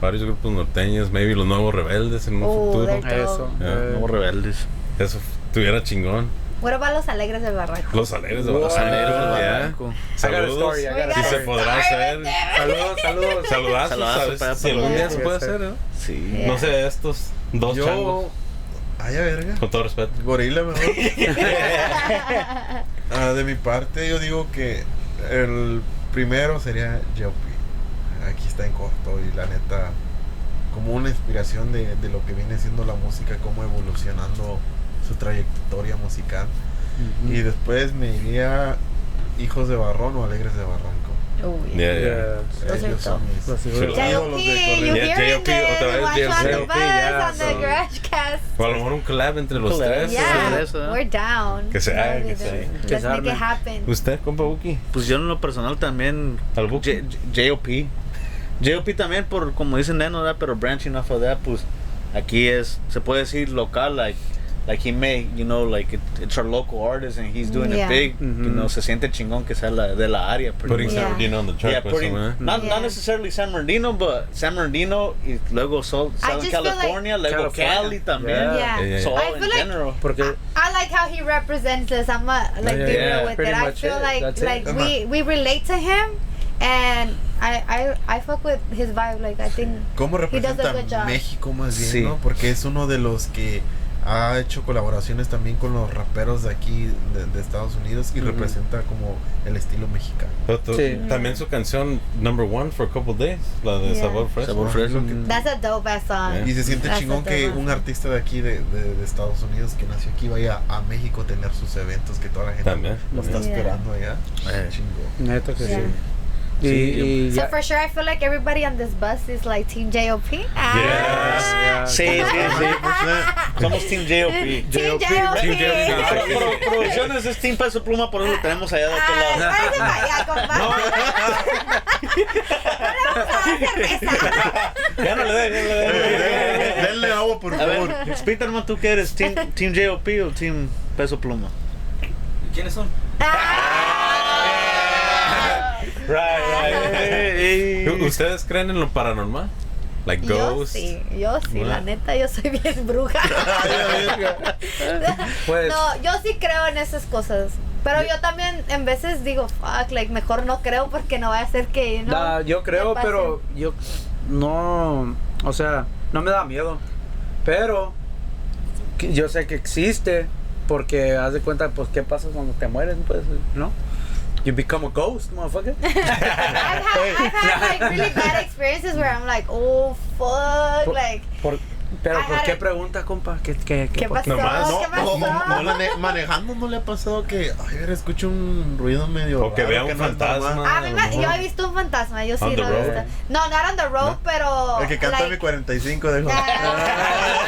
Varios grupos norteños, maybe los nuevos rebeldes en un Oh, futuro. Eso. Yeah. eh, Nuevos rebeldes. Eso estuviera chingón. What about los alegres del barranco? Los alegres de Wow. Los alegres de Ah, Barranco. Saludos. Si se podrá hacer. Saludos, saludos. Saludazos, Saludazos ¿sabes? para- Si algún día se puede hacer, ¿no? Sí. Yeah. No sé, estos dos changos. Yo... Ay, a verga. Con todo respeto. Gorila mejor. Ah, de mi parte, yo digo que el primero sería Jopi. Aquí está en corto y la neta, como una inspiración de, de lo que viene siendo la música, cómo evolucionando su trayectoria musical. Y después me iría Hijos de Barrón o Alegres de Barranco. Oh, yeah. Yeah, yeah. Yeah. Those Ellos son mis- Los ídolos de Cast. O a lo mejor un collab entre los Collab. tres. We're down. Que se haga, Let's que do se it. haga. Que Let's make it happen. ¿Usted, compa Buki? Pues yo en lo personal también. ¿Al Buki? JOP. JOP también, por como dicen Neno, ¿verdad? pero branching off of that, pues aquí es, se puede decir local, like, like he may, you know, like it, it's our local artist and he's doing Yeah. it big. Mhm. You know, se siente chingón que sea la, de la área. Putting. San Bernardino on the track. Yeah, putting, ¿eh? not, Yeah. not necessarily San Bernardino, but San Bernardino y luego Sol, Southern feel like- California, luego California. Cali también. Yeah. Yeah. So all in like- general. Porque I, I like how he represents us. I'm a, like Yeah, be yeah, real with it. I feel it. like That's it. like we we relate to him, and I I I fuck with his vibe. Like I think ¿Cómo he does a representa good job. México más bien, Sí. no? Porque es uno de los que ha hecho colaboraciones también con los raperos de aquí de, de Estados Unidos y Ujú. representa como el estilo mexicano. Sí. También su canción Number One for a couple days, la de Yeah. Sabor Fresco. Sabor Fresco. Mm. that's a dope ass song. Y se siente That's chingón a que un artista de aquí de, de- de Estados Unidos que nació aquí vaya a México a tener sus eventos que toda la gente También. lo está Yeah. esperando allá. Eh. Chingón. Neta que Yeah. sí. Y, y So ya- for sure, I feel like everybody on this bus is like Team JOP. Yes. Ah. Sí, sí, sí. Somos Team JOP. Team JOP. JOP. Team JOP. Pro- pro- Producciones es Team Peso Pluma, por eso lo tenemos allá de aquel Ah, lado. váyase para allá, compadre. No le vamos a dar cerveza. Ya no le den, ya no le den. Denle agua, por A favor. ver, Spiderman, ¿tú qué eres? ¿Team, team JOP o Team Peso Pluma? ¿Quiénes son? Ah. Right, right. ¿Ustedes creen en lo paranormal? Like Yo ghosts? sí, yo sí, la neta, yo soy bien bruja. Pues- no, yo sí creo en esas cosas. Pero yo también en veces digo, fuck, like, mejor no creo porque no va a ser que, ¿no? Da, yo creo, pero yo no, o sea, no me da miedo. Pero yo sé que existe porque haz de cuenta, pues, ¿qué pasa cuando te mueren? Pues, ¿no? You become a ghost, motherfucker. I've had, I've had like really bad experiences where I'm like, oh fuck, Por- like, por- pero, ¿por qué pregunta, compa? ¿Qué, qué, ¿qué por- pasó? Nomás. No, ¿Qué pasó? no, no, no, mane- manejando no le ha pasado que, ay, a ver, escucho un ruido medio. O que vea un no es fantasma. normal. A mí a lo me- yo he visto un fantasma, yo sí On lo he visto. No, not on the road, ¿No? pero. El que canta like, mi 45 de Ah.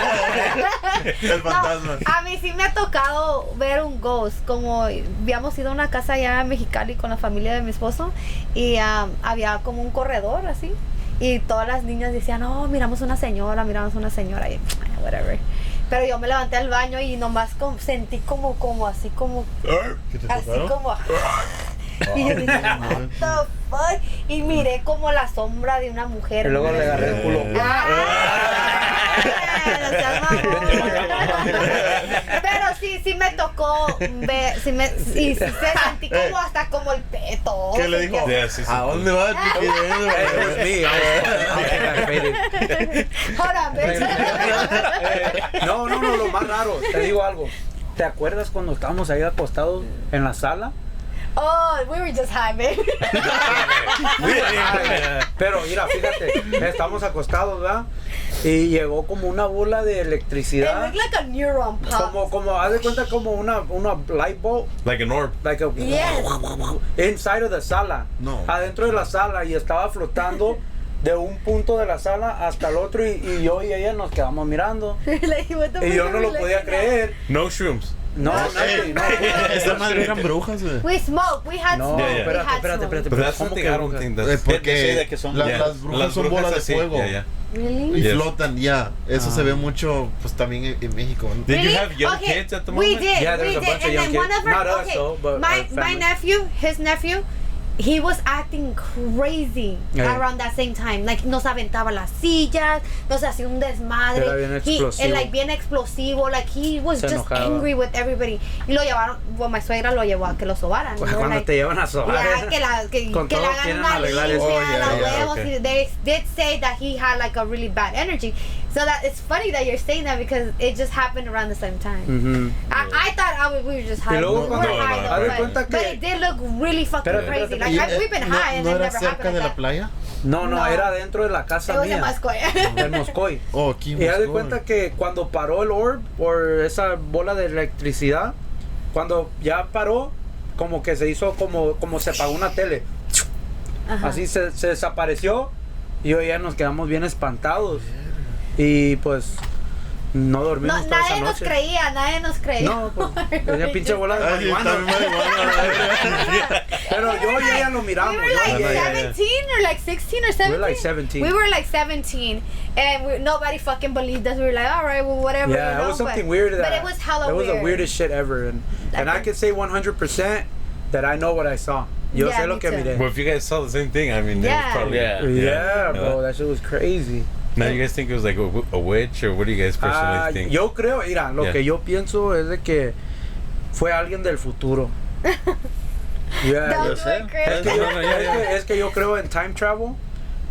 El fantasma. No, a mí sí me ha tocado ver un ghost. Como habíamos ido a una casa allá en Mexicali con la familia de mi esposo y um, había como un corredor así. Y todas las niñas decían, no, miramos una señora, miramos una señora. Y "Eh, whatever. Pero yo me levanté al baño y nomás como- sentí como, como así como, ¿Qué te así como. Y yo dije, fuck? Y miré como la sombra de una mujer. Y luego le agarré el culo. Ah. Pero sí, sí me tocó ver, sí me, y sí se sentí como hasta como el peto. ¿Qué le dijo? Yeah, sí, sí. ¿A dónde vas, bitch. No, no, no, lo más raro, te digo algo. ¿Te acuerdas cuando estábamos ahí acostados en la sala? Oh, we were just high, baby. Pero mira, fíjate, estamos acostados, ¿verdad? Y llegó como una bola de It electricidad. looked like a neuron pop. Como, como, haz de cuenta como una, una light bulb. Like an orb. Like a, Yes. inside of the sala. No. Adentro de la sala y estaba flotando de un punto de la sala hasta el otro y, y yo y ella nos quedamos mirando. Like, Y yo no lo podía creer. No shrooms. No, nadie, no. Esa madre eran brujas, güey. We smoke, we had No, smoke, we espérate, had espérate, smoke. espérate. But that's ¿Cómo something que I don't brujas? think Eh, that's... porque decide que son- la- Yeah. las brujas son bolas de así, fuego. yeah, yeah. Really? Y Yes. flotan ya. Eso Ah. se ve mucho, pues también en, en México. ¿no? Did Really? you have young okay. kids at the We moment? did. Yeah, we there's a did. bunch of and young then kids. one of our Not us, okay, though, but my our my family. nephew, his nephew, he was acting crazy around that same time. Like nos aventaba las sillas, nos hacía un desmadre. Era bien He- explosivo. eh, like bien explosivo. Like he was Se just enojaba. angry with everybody. Y lo llevaron, bueno, mi suegra lo llevó a que lo sobaran. Pues cuando like, te llevan a sobar. Yeah, que la, que, Con que le hagan una limpia. Oh, yeah, yeah, huevos. okay. They did say that he had like a really bad energy. So that it's funny that you're saying that because it just happened around the same time. Ujú. I, I thought I was, we were just high. Luego we were high no, no, though, but, cuenta but que- it did look really fucking crazy. Like I, we've been no, high and ¿No it era never cerca happened de like la that. playa? No, no, No. era dentro de la casa mía. En Moscoy. Oh, aquí en Y haz de cuenta que cuando paró el orb o esa bola de electricidad, cuando ya paró, como que se hizo como, como se apagó una tele. Ajá. Así se, se desapareció y hoy ya nos quedamos bien espantados. Y pues no dormimos No, toda esa nadie nos creía, nadie nos creía. No, pues, pinche bola de Ay, sí, marihuana. está bien marihuana. Pero yo y ella lo miramos. We were yo like y ella. 17 or like 16 or 17. were like 17. We were like 17, and we, nobody fucking believed us. We were like, all right, well, whatever. Yeah, you it was something but, weird. That, But it was hella It was weird. the weirdest shit ever. And, and I can say 100% that I know what I saw. Yo Yeah, sé lo me que too. miré. Well, if you guys saw the same thing, I mean. Yeah, bro, that shit was crazy. Now you guys think it was like a, w- a witch, or what do you guys personally Ah, think? yo creo, mira, lo Yeah. que yo pienso es de que fue alguien del futuro. Yeah, Don't yo sé. Es que, yo, No, no, ya, es que- es que yo creo en time travel.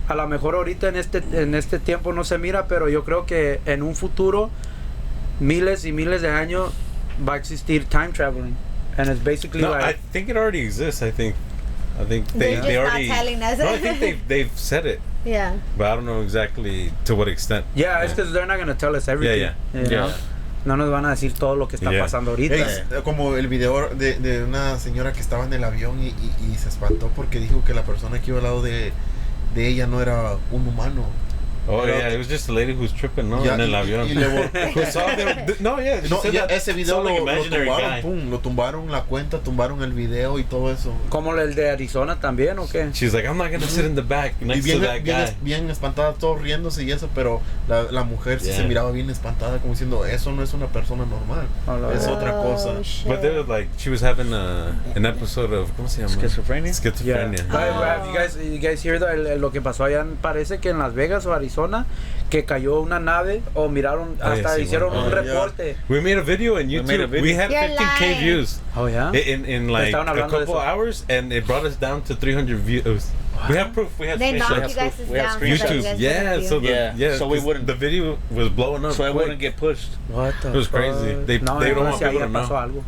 A lo mejor ahorita en este, en este tiempo no se mira, pero yo creo que en un futuro, miles y miles de años, va a existir time traveling. And it's basically no, I like, think it already exists. I think, I think they, They're they already. No, I think they've they've said it, Yeah. but I don't know exactly to what extent. yeah, it's because they're not going to tell us everything. yeah. you know? Yeah. No nos van a decir todo lo que está Yeah. pasando ahorita. Es como el video de, de una señora que estaba en el avión y, y- y se espantó porque dijo que la persona que iba al lado de, de ella no era un humano. Oh Pero- yeah, it was just a lady who's tripping, no, Ya, en el y- avión. y le them- th- no, yeah, No, ya that- ese video saw, like, lo, lo tumbaron, guy. pum, lo tumbaron la cuenta, tumbaron el video y todo eso. ¿Como el de Arizona también o qué? She's like, I'm not gonna sit in the back Y next bien, to that bien, guy. bien espantada, todos riéndose y eso, pero la, la mujer sí Yeah. se miraba bien espantada, como diciendo, eso no es una persona normal, la es verga. otra cosa. Oh, shit. But they were like, she was having a, an episode of ¿cómo se llama? Schizophrenia? Yeah. Schizophrenia. Right, Oh. You guys, you guys hear el- lo que pasó allá? parece que en Las Vegas o Arizona, que cayó una nave o miraron, Oh, hasta hicieron bueno. un Oh, yeah. reporte. We made a video on We YouTube. made We, a video. had You're 15k lying. views Oh, yeah? in in like a couple hours, and it brought us down to 300 views. We have proof. We have They knocked screenshots. you guys proof. We down. YouTube. guys Yeah, so the, Yeah, yeah, so we wouldn't- The video was blowing up. So I quick. wouldn't get pushed. What the It was fuck? crazy. They- no, they don't want entonces ahí people to pasó know. algo.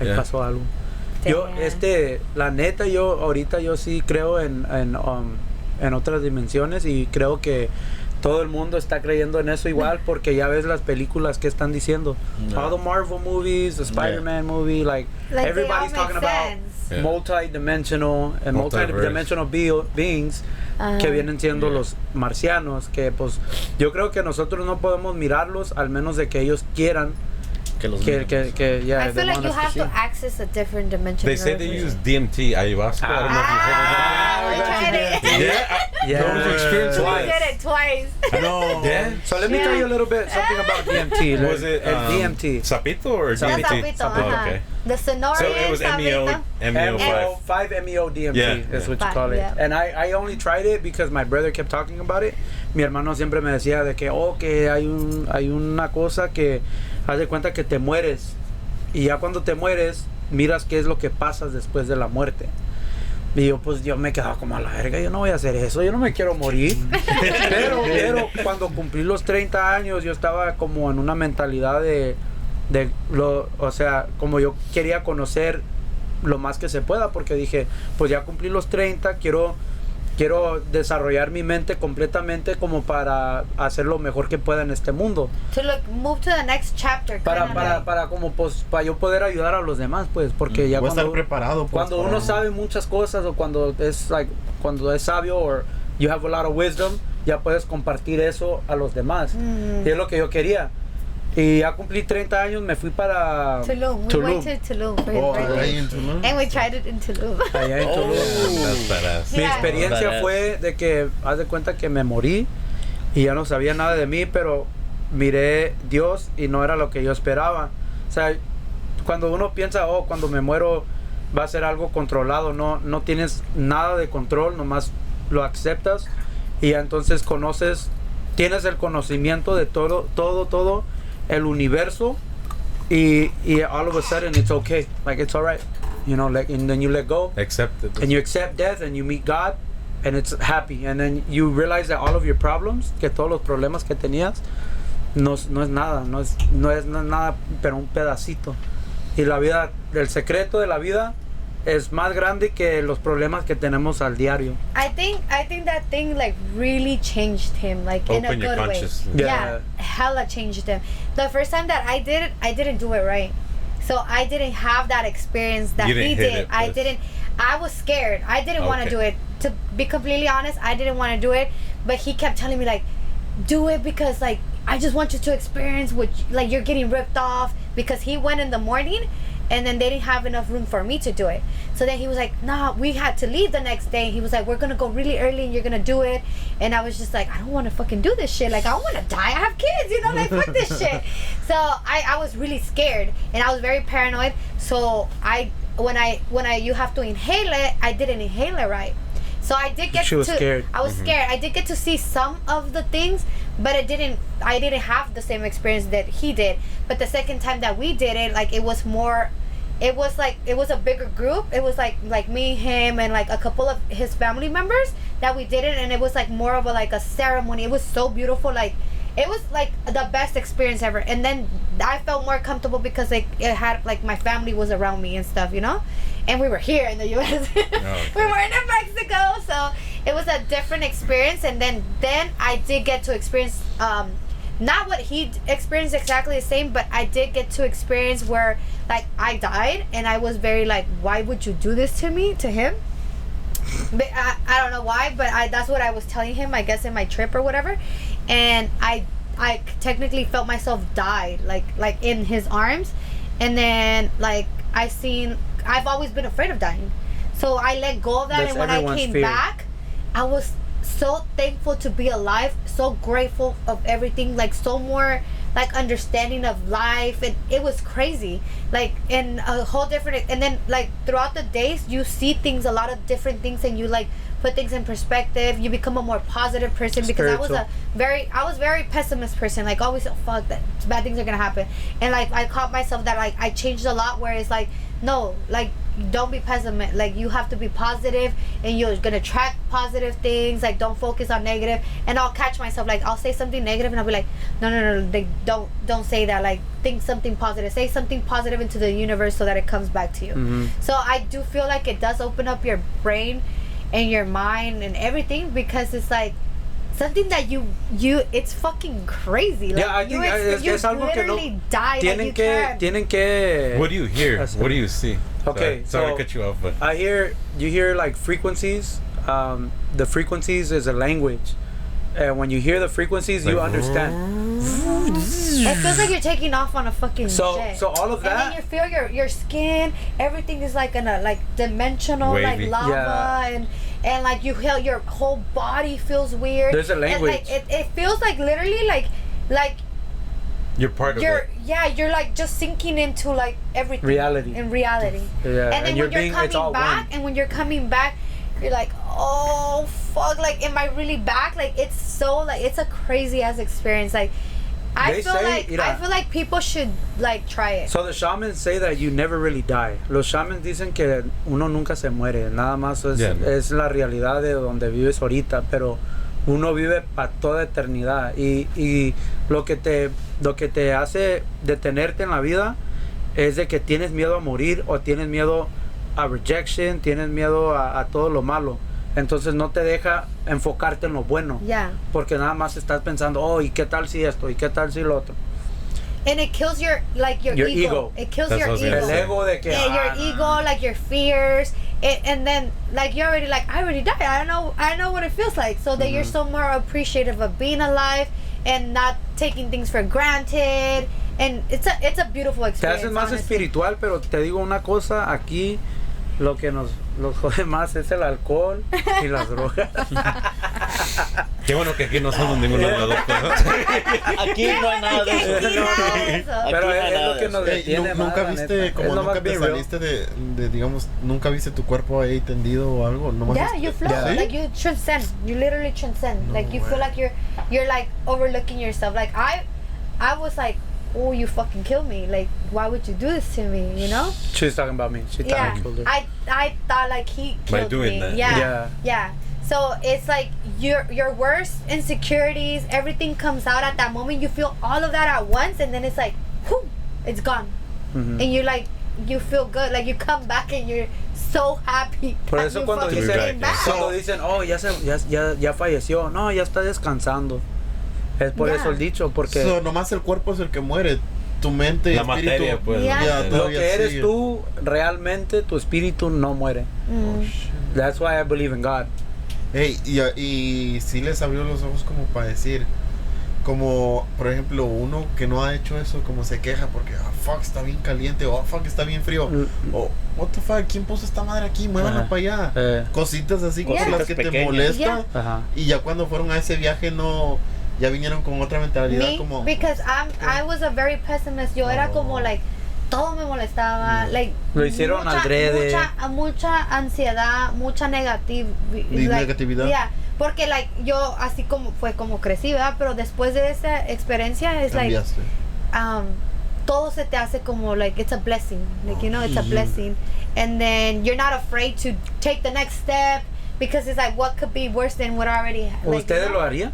Ahí Yeah. pasó algo. Yo, este, la neta, yo ahorita yo sí creo en, en, um, en otras dimensiones y creo que todo el mundo está creyendo en eso igual porque ya ves las películas que están diciendo. No. All the Marvel movies, the Spider-Man movie, like, Like, everybody's talking about. Yeah. multi-dimensional and Multiverse. multi-dimensional be- beings que vienen siendo Yeah. los marcianos que pues yo creo que nosotros no podemos mirarlos al menos de que ellos quieran Que los que que, que yeah, I feel like you have to access a different dimension. They say they to- use DMT, ayahuasca. I don't know if you've heard of that. Ah, we tried it. Yeah, I- Yeah. What was your experience We like? did it twice. No, Yeah. So let me tell you a little bit something about DMT. Was it um, DMT? Sapito or DMT? sapito, Oh, okay. The Sonorian So it was E MEO, sapito. MEO MEO, five. 5 MEO DMT Yeah, is yeah. what you Five, call it. yeah. And I, I only tried it because my brother kept talking about it. Mi hermano siempre me decía de que, oh, que hay, un, hay una cosa que haz de cuenta que te mueres. Y ya cuando te mueres, miras qué es lo que pasas después de la muerte. Y yo, pues, yo me quedaba como a la verga, yo no voy a hacer eso, yo no me quiero morir. pero, pero cuando cumplí los 30 años, yo estaba como en una mentalidad de, de lo, o sea, como yo quería conocer lo más que se pueda, porque dije, pues ya cumplí los 30, quiero, quiero desarrollar mi mente completamente como para hacer lo mejor que pueda en este mundo. To look, move to the next chapter. Para, para, para como pues para yo poder ayudar a los demás, pues, porque ya estar cuando, preparado. pues, cuando para- uno sabe muchas cosas o cuando es like cuando es sabio o you have a lot of wisdom, ya puedes compartir eso a los demás. Mm. Y es lo que yo quería. Y ya cumplí 30 años, me fui para Tulum. We Tulum. went to Tulum for Oh, ahí en Tulum. And we tried it in Tulum. allá en Oh. Tulum. Badass. Mi experiencia fue de que, haz de cuenta que me morí y ya no sabía nada de mí, pero miré Dios y no era lo que yo esperaba. O sea, cuando uno piensa, oh, cuando me muero va a ser algo controlado, no, no tienes nada de control, nomás lo aceptas y ya entonces conoces, tienes el conocimiento de todo, todo, todo el universo y, y all of a sudden it's okay, like it's alright, you know, like, and then you let go. Accept it. and you accept death and you meet God and it's happy. And then you realize that all of your problems que todos los problemas que tenías no, es- no es nada no es no es na- nada pero un pedacito. Y la vida el secreto de la vida es más grande que los problemas que tenemos al diario I think I think that thing like really changed him like in a good way. Yeah. Yeah, hella changed him. The first time that I did it, I didn't do it right. So I didn't have that experience that he did. it, I pues. didn't. I was scared. I didn't want to do it. To be completely honest, I didn't want to do it. But he kept telling me like, do it because like I just want you to experience what like you're getting ripped off because he went in the morning and then they didn't have enough room for me to do it. So then he was like, nah, we had to leave the next day. He was like, we're gonna go really early and you're gonna do it. And I was just like, I don't wanna fucking do this shit. Like, I don't wanna die. I have kids, you know, like, fuck this shit. So I, I was really scared and I was very paranoid. So I, when I, when I, you have to inhale it, I didn't inhale it right. So I did get She was to, scared. I was scared. I did get to see some of the things, but it didn't. I didn't have the same experience that he did. But the second time that we did it, like it was more. It was like it was a bigger group. It was like like me, him, and like a couple of his family members that we did it, and it was like more of a like a ceremony. It was so beautiful. Like it was like the best experience ever. And then I felt more comfortable because like it had like my family was around me and stuff, you know. And we were here in the U.S. Oh, we weren't in Mexico, so it was a different experience. And then then I did get to experience um, not what he experienced exactly the same, but I did get to experience where like I died and I was very like, why would you do this to me to him? But I, I don't know why, but I that's what I was telling him. I guess in my trip or whatever, and I I technically felt myself die like like in his arms, and then like I seen I've always been afraid of dying, so I let go of that. That's and when I came fear. back, I was so thankful to be alive, so grateful of everything, like so more like understanding of life and it was crazy like in a whole different and then like throughout the days you see things a lot of different things and you like put things in perspective you become a more positive person because i was a very i was very pessimist person like always oh, fuck that bad things are gonna happen. And like i caught myself that like i changed a lot where it's like no like don't be pessimist like you have to be positive and you're gonna track positive things like don't focus on negative. and i'll catch myself like i'll say something negative and i'll be like no no no they don't don't say that like think something positive say something positive into the universe so that it comes back to you Mhm. so i do feel like it does open up your brain and your mind and everything because it's like something that you you it's fucking crazy like Yeah, I you, think, ex- uh, es- you es algo que no- literally die like Tienen you que, can't tienen que. What do you hear? What do you see? Okay, Sorry, sorry so- to cut you off, but I hear you hear like frequencies. Um, the frequencies is a language, and when you hear the frequencies, you understand. It feels like you're taking off on a fucking So- jet. so all of that. And then you feel your your skin, everything is like in a like dimensional, Wavy. like lava, Yeah. and and like you feel your whole body feels weird. There's a And, like language. it, it feels like literally like like you're part of you're it. yeah you're like just sinking into like everything Reality. in reality. Yeah, and then and you're when you're being- it's coming back, one. and when you're coming back, you're like, oh fuck, like am I really back? Like it's so like it's a crazy ass experience. Like I They feel say- like I feel like people should like try it. So the shamans say that you never really die. Los shamans dicen que uno nunca se muere, nada más es, Yeah, no. es la realidad de donde vives ahorita, pero uno vive para toda eternidad y, y lo que te lo que te hace detenerte en la vida es de que tienes miedo a morir o tienes miedo a rejection, tienes miedo a, a todo lo malo. Entonces no te deja enfocarte en lo bueno, yeah, porque nada más estás pensando, oh, ¿y qué tal si esto? ¿Y qué tal si lo otro? and it kills your like your, Your ego. ego. It kills That's your ego. El ego de que yeah, "Ah, your ego, no". like your fears, it, and then like you're already like I already died. I know I know what it feels like. So that you're Mm-hmm. so more appreciative of being alive and not taking things for granted. And it's a it's a beautiful Te experience. haces más honestly. espiritual, pero te digo una cosa, aquí lo que nos, nos jode más es el alcohol y las drogas. Qué bueno que aquí no somos los dos. pues. Aquí no hay nada de eso. Aquí no hay de eso. Aquí Pero no hay es, lo que nos detiene nunca viste, neta. como nunca te saliste de, de, digamos, nunca viste tu cuerpo ahí tendido o algo, nomás Yeah, you float. Yeah. Like you transcend. You literally transcend. No like you feel way. like you're you're like overlooking yourself. Like I I was like, Oh, you fucking killed me. Like, why would you do this to me? You know? She's talking about me. She thought yeah. I killed her. I I thought like he killed By doing me. that. Yeah. Yeah. Yeah. So it's like your your worst insecurities, everything comes out at that moment. You feel all of that at once, and then it's like, whew, it's gone, Ujú. and you're like you feel good. Like you come back and you're so happy. Por eso cuando fucking dicen- Cuando dicen, oh, ya, se, ya, ya, ya falleció. No, ya está descansando. Es por Ya. eso el dicho, porque... So, nomás el cuerpo es el que muere. tu mente y La espíritu. materia, pues. La materia. Lo que eres sigue. tú, realmente tu espíritu no muere. Mm. That's why I believe in God. Ey, y, y sí les abrió los ojos como para decir, como por ejemplo uno que no ha hecho eso, como se queja porque, ah, fuck, está bien caliente, o ah, fuck, está bien frío, Mm. o what the fuck, ¿quién puso esta madre aquí? Muévanla Ajá. para allá. Eh, Cositas así, Yeah. cosas las Cositas que te pequeñas. molestan. ajá. Y ya cuando fueron a ese viaje no, ya vinieron con otra mentalidad Me, como... because I'm, I was a very pessimist. Yo era Oh. como like todo me molestaba, like Lo hicieron mucha, adrede. mucha, mucha ansiedad, mucha negatividad. Y negatividad. Yeah, porque like yo así como fue como crecí, ¿verdad? Pero después de esa experiencia es like um, todo se te hace como like it's a blessing, like you know it's a blessing, and then you're not afraid to take the next step because it's like what could be worse than what already. Like, you ¿Ustedes know? lo harían?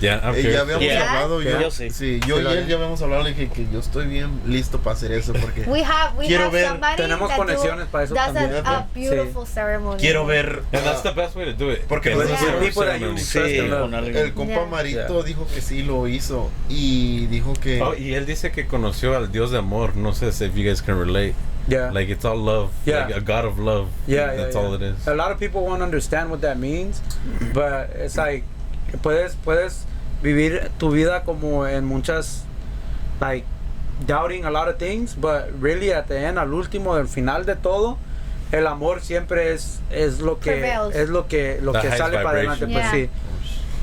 Yeah, I'm Eh, ya habíamos Yeah. hablado, yo, Yo sí. sí, yo Sí, y él ya habíamos hablado, le dije que yo estoy bien listo para hacer eso porque We have we Quiero have ver- somebody tenemos that conexiones do, para eso does también. A, a beautiful ceremony. quiero ver... And that's ah, the best way to do it. Porque ayuno. Sí. El compa Yeah. Marito Yeah. dijo que sí lo hizo y dijo que Oh, y él dice que conoció al Dios de amor. No sé if you guys can relate. Yeah. Like it's all love. Yeah. Like a God of love. Yeah, yeah, That's yeah. all it is. A lot of people won't understand what that means, but it's like puedes puedes vivir tu vida como en muchas like doubting a lot of things, but really at the end, al último, al final de todo, el amor siempre es es lo que Prevails. es lo que lo The que sale para adelante, pues Yeah.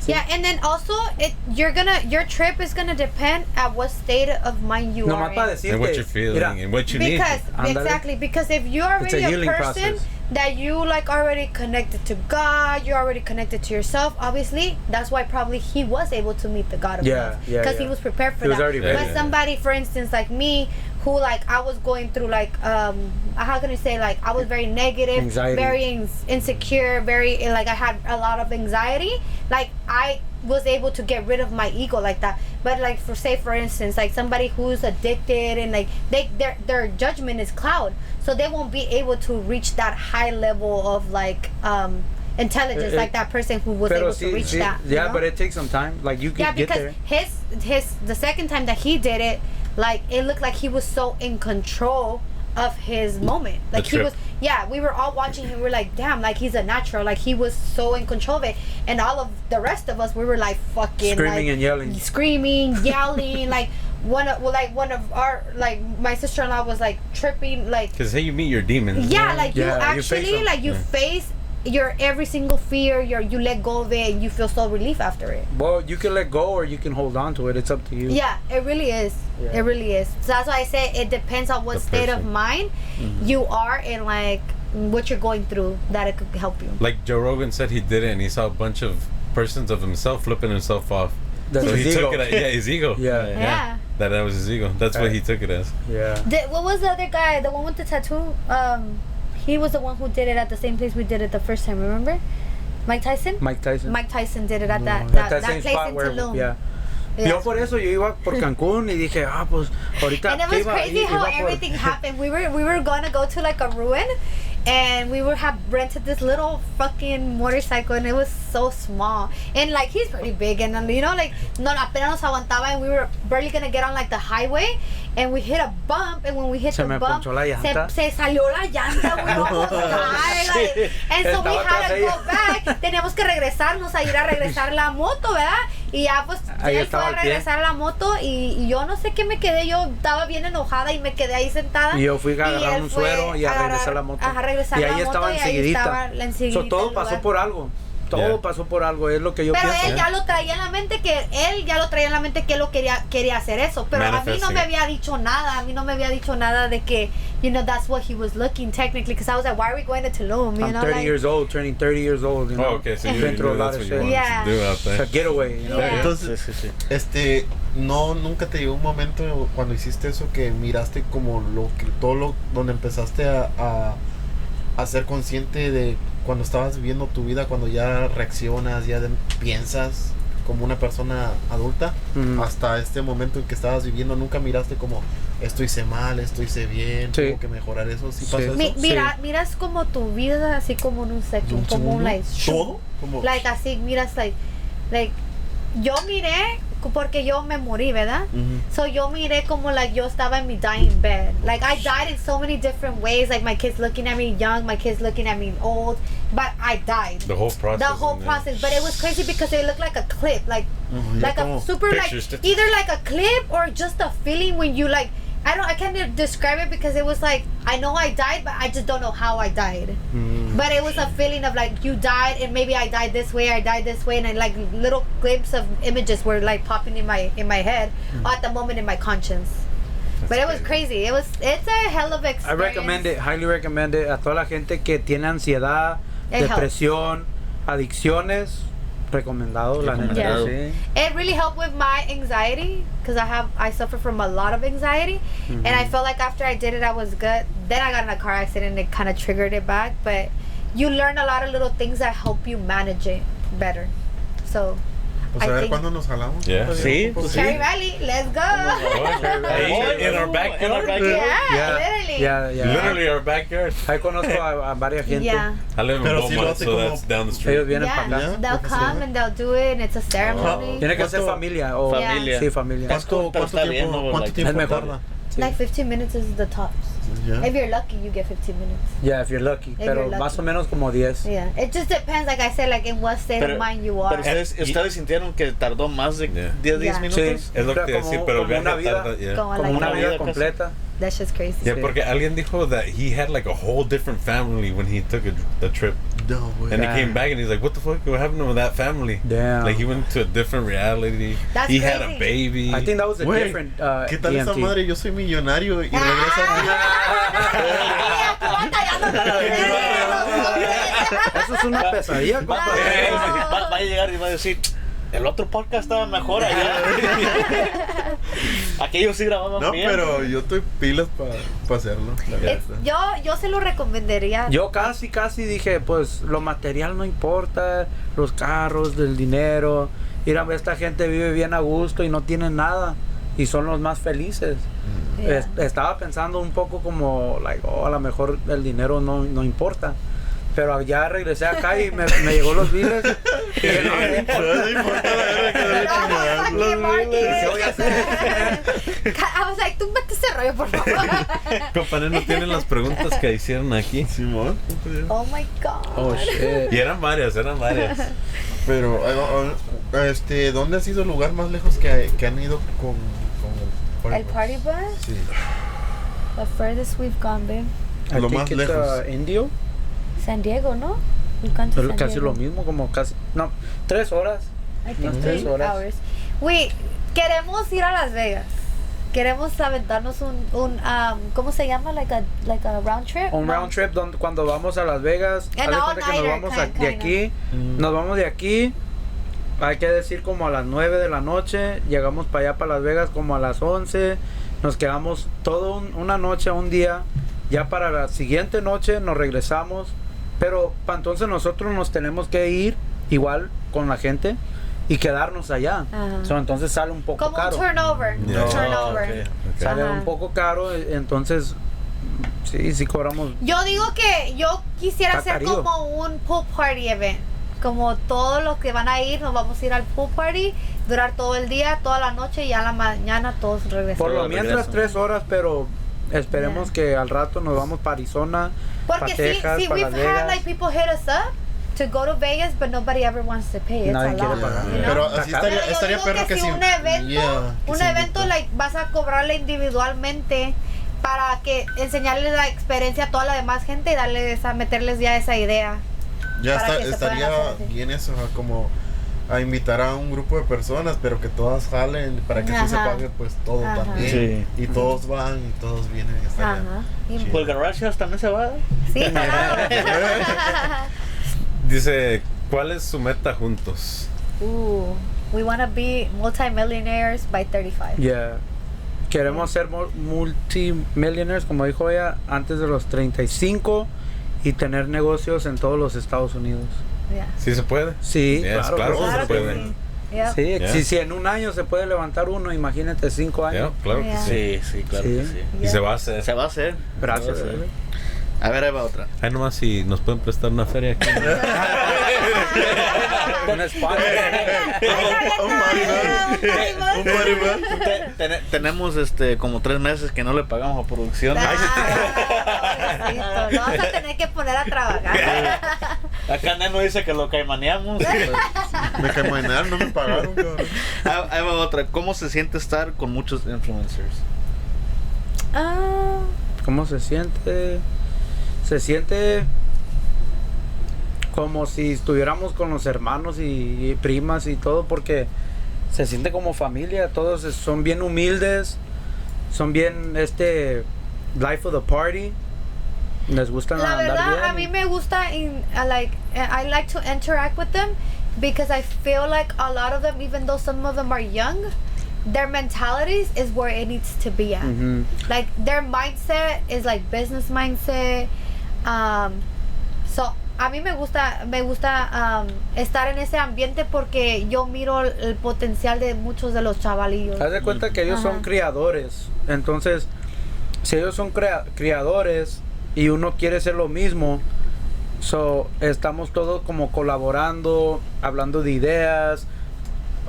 Sí. Yeah, and then also it you're gonna your trip is gonna depend at what state of mind you Nomás are in. decir And what you're feeling mira, and what you because Ándale. exactly because if you're It's a a, person process. that you like already connected to God, you're already connected to yourself. Obviously, that's why probably he was able to meet the God of Yeah, love yeah, because he was prepared for He was that. already but ready. somebody, for instance, like me, who like I was going through like um how can I say like I was very negative, Anxiety. very ins- insecure, very like I had a lot of anxiety. Like I was able to get rid of my ego like that. But like for say for instance, like somebody who's addicted and like they their their judgment is cloud, so they won't be able to reach that high level of like um intelligence Eh, like that person who was able to reach that. you yeah, know? but it takes some time. Like you can yeah, get because there. his his the second time that he did it, like it looked like he was so in control of his moment. Like he was yeah, we were all watching him, we are like, damn, like he's a natural, like he was so in control of it. And all of the rest of us we were like fucking Screaming like, and yelling. Screaming, yelling, like one of well, like one of our like my sister in law was like tripping like Because hey, you meet your demons. yeah, like you Yeah, you actually them. like you Yeah. face your every single fear, your you let go of it and you feel so relief after it. Well, you can let go or you can hold on to it. It's up to you. Yeah, it really is. Yeah. It really is. So that's why I say it depends on what The state of mind Mm-hmm. you are and like what you're going through that it could help you. Like Joe Rogan said, he did it, and he saw a bunch of persons of himself flipping himself off. That's so his he ego. took it. At, yeah, his ego. Yeah. Yeah. That that was his ego. That's what he took it as. Yeah. The, what was the other guy? The one with the tattoo? Um, he was the one who did it at the same place we did it the first time. Remember? Mike Tyson. Mike Tyson. Mike Tyson did it at that At that, that that same place spot in where, Tulum. yeah. Yeah. Yo por eso yo iba por Cancún y dije, ah, pues ahorita and it was iba, crazy how everything happened. We were we were gonna go to like a ruin, and we were have rented this little fucking motorcycle, and it was so small. And like he's pretty big, and you know like no apenas nos aguantaba, and we were barely gonna get on like the highway, and we hit a bump, and when we hit Se the me bump, ponchó la llanta. se, se salió la llanta, we almost died, like, and so we had to go back. Teníamos que regresarnos a ir a regresar la moto, ¿verdad? Y ya pues Ahí él fue a regresar la moto y, y yo no sé qué me quedé, yo estaba bien enojada y me quedé ahí sentada. Y yo fui a agarrar un suero y a regresar la moto. Ajá, regresar y la ahí moto estaba y ahí estaba la enseguidita So, todo pasó por algo. Todo Yeah. pasó por algo, es lo que yo Pero pienso. él ya lo traía en la mente que él ya lo traía en la mente que él lo quería quería hacer eso, pero a mí no me había dicho nada, a mí no me había dicho nada de que you know that's what he was looking technically because I was like why are we going to Tulum, you I'm know 30 like years old, turning 30 years old. You know? Oh, okay. So you, you lot that's what you wanted Yeah. to do out It's a getaway, you know? Yeah. Entonces, Sí, sí, sí. este, no, nunca te llegó un momento cuando hiciste eso que miraste como lo que todo lo donde empezaste a, a, a ser consciente de cuando estabas viviendo tu vida, cuando ya reaccionas, ya de- piensas como una persona adulta, hasta este momento en que estabas viviendo, nunca miraste como esto hice mal, esto hice bien, Sí. tengo que mejorar eso, ¿sí Sí. pasó eso? Mi- Sí. mira, miras como tu vida así como en un ¿De second, un como un like ¿Todo? Como, like así miras like like yo miré porque yo me morí, ¿verdad? Mhm. So yo miré como like yo estaba en mi dying bed. Like I died in so many different ways. Like my kids looking at me young, my kids looking at me old, but I died. The whole process. The whole process, but it was crazy because it looked like a clip, like Mhm. like a super like either like a clip or just a feeling when you like I don't I can't de- describe it because it was like I know I died but I just don't know how I died. Mm. But it was a feeling of like you died and maybe I died this way, I died this way and I, like little glimpses of images were like popping in my in my head mm. at the moment in my conscience. but it was crazy. It was it's a hell of experience. I recommend it, highly recommend it a toda la gente que tiene ansiedad, It helps. depresión, adicciones. Recomendado, la neta. Recomendado. Sí. It really helped with my anxiety because I have I suffer from a lot of anxiety, and I mm-hmm. felt like after I did it I was good. Then I got in a car accident and it kind of triggered it back. But you learn a lot of little things that help you manage it better. So Pues I a ver think- cuándo nos jalamos. Yeah. Pues, Sí, pues Cherry Valley, let's go. Ahí, in our backyard. In our backyard. yeah, Yeah, literally. yeah, yeah. Literally our backyard. Ahí conozco a, a varias gente. Yeah. I live in Pero si Beaumont, hace so como- that's down the street. Ellos vienen Yeah, para acá. They'll come and they'll do it, and it's a ceremony. Tiene que ser ¿Cuánto- familia o Familia. Sí, familia. ¿Cuánto, cuánto tiempo, cuánto Like- tiempo Es mejor. Sí. Like 15 minutes is the tops. Ya. If you're lucky, you get 15 minutes. Yeah, if you're lucky. Pero you're más o menos como 10. Yeah, it just depends, like I said, like in what state Pero, of mind you are. pero ustedes, sintieron que tardó más de Yeah. 10, 10 Yeah. minutos. Sí. Es lo que te Como- decía, pero como una vida. tarda, yeah. Como Como like una una vida vida casi. completa. That's just crazy. Yeah, Sí. porque alguien dijo that he had like a whole different family when he took a, a trip. No, güey. And Yeah. he came back and he's like, what the fuck? What happened to that family? Damn. Like he went to a different reality. That's he had a baby. I think that was a Güey, different uh, ¿Qué tal esa DMT. madre? Yo soy millonario y regresa Eso es una pesadilla, compa. Va, va- va a llegar y va a decir, el otro podcast estaba mejor allá. Aquellos sí grababan No, bien. pero yo estoy pilas para hacerlo. la It's- neta. yo, yo se lo recomendaría. Yo casi, casi dije, pues lo material no importa, los carros, el dinero. Mira, esta gente vive bien a gusto y no tienen nada y son los más felices. Yeah. Es- estaba pensando un poco como, like, oh, a lo mejor el dinero no, no importa. Pero ya regresé acá y me, me llegó los biles. y dije, no, no importa. No importa la verga que dé la No, chingada. fuck Los you, Marky. miles. ¿Qué voy a hacer? I was like, tú mete ese rollo, por favor. Compadre, no tienen las preguntas que hicieron aquí. Simón. oh my god. Oh, shit. Y eran varias, eran varias. Pero, eh, eh, este, ¿dónde ha sido el lugar más lejos que, que han ido con, con El party bus? Sí. The furthest we've gone, babe. I Lo think más it's, lejos. uh, Indio. San Diego, ¿no? We've gone to Es San casi Diego. lo mismo, como casi. No, tres horas. I think Unas three tres horas. hours. Wait, queremos ir a Las Vegas. Queremos aventarnos un, un um, ¿cómo se llama? Like a, like a round trip? Un No. round trip donde, cuando vamos a Las Vegas. An de cuenta que nos vamos a- kind- de kinda. aquí. Nos vamos de aquí. Hay que decir como a las 9 de la noche. Llegamos para allá, para Las Vegas, como a las 11. Nos quedamos toda una noche, un día. Ya para la siguiente noche nos regresamos. Pero para entonces nosotros nos tenemos que ir igual con la gente y quedarnos allá. Ajá. So, entonces sale un poco Como caro. un turnover. Yeah. Un turnover. Sale un poco caro. eh, Entonces, sí, sí cobramos. Yo digo que yo quisiera hacer como un pool party event. Como todos los que van a ir, nos vamos a ir al pool party, durar todo el día, toda la noche y a la mañana todos regresamos. Por lo mientras tres horas, pero esperemos Yeah. que al rato nos vamos para Arizona, Porque sí, Texas, sí, para we've had like people hit us up to go to Vegas, but nobody ever wants to pay. It's Nadie a quiere lot, pagar. you know? Pero así estaría, Pero yo estaría digo perro que, si si un evento, Yeah, un evento like vas a cobrarle individualmente para que enseñarles la experiencia a toda la demás gente y darles a meterles ya esa idea. Ya está- estaría bien eso, como a invitar a un grupo de personas, pero que todas jalen para que sí se Ajá. pague pues todo Ajá. también. Sí. Y todos van y todos vienen. y Ajá. Chido. Pues Garage también se va. Sí. Dice, ¿cuál es su meta juntos? Ooh, we want to be multimillionaires by 35. Yeah. Queremos ser mu- multimillionaires, como dijo ella, antes de los 35 y tener negocios en todos los Estados Unidos. Yeah. ¿Sí se puede? Sí, Yes, claro, claro sí. se puede. sí. Yep. Sí, Yeah. si, si en un año se puede levantar uno, imagínate cinco años. claro que Yeah. sí. Sí, sí, claro Sí. que sí. Y se va a hacer. Se va a hacer. Gracias. A hacer. A ver, ahí va otra. Ahí nomás si nos pueden prestar una feria aquí. Un spa. Un. Un tenemos este como tres meses que no le pagamos a producción. Ah, Lo vas a tener que poner a trabajar. Acá Neno dice que lo caimaneamos. Me caimanearon, no me pagaron, cabrón. Ah, Ahí va otra. ¿Cómo se siente estar con muchos influencers? Ah, ¿Cómo se siente? Se siente como si estuviéramos con los hermanos y, y primas y todo porque se siente como familia, todos son bien humildes, son bien este life of the party. Les gusta La andar verdad, bien a mí me gusta, in, I like, I like to interact with them because I feel like a lot of them, even though some of them are young, their mentalities is where it needs to be at. Ujú. Like their mindset is like business mindset. Um, so a mí me gusta, me gusta um, estar en ese ambiente porque yo miro el, el potencial de muchos de los chavalillos. Haz de cuenta que ellos son criadores. Entonces, si ellos son crea- criadores y uno quiere ser lo mismo, so, estamos todos como colaborando, hablando de ideas,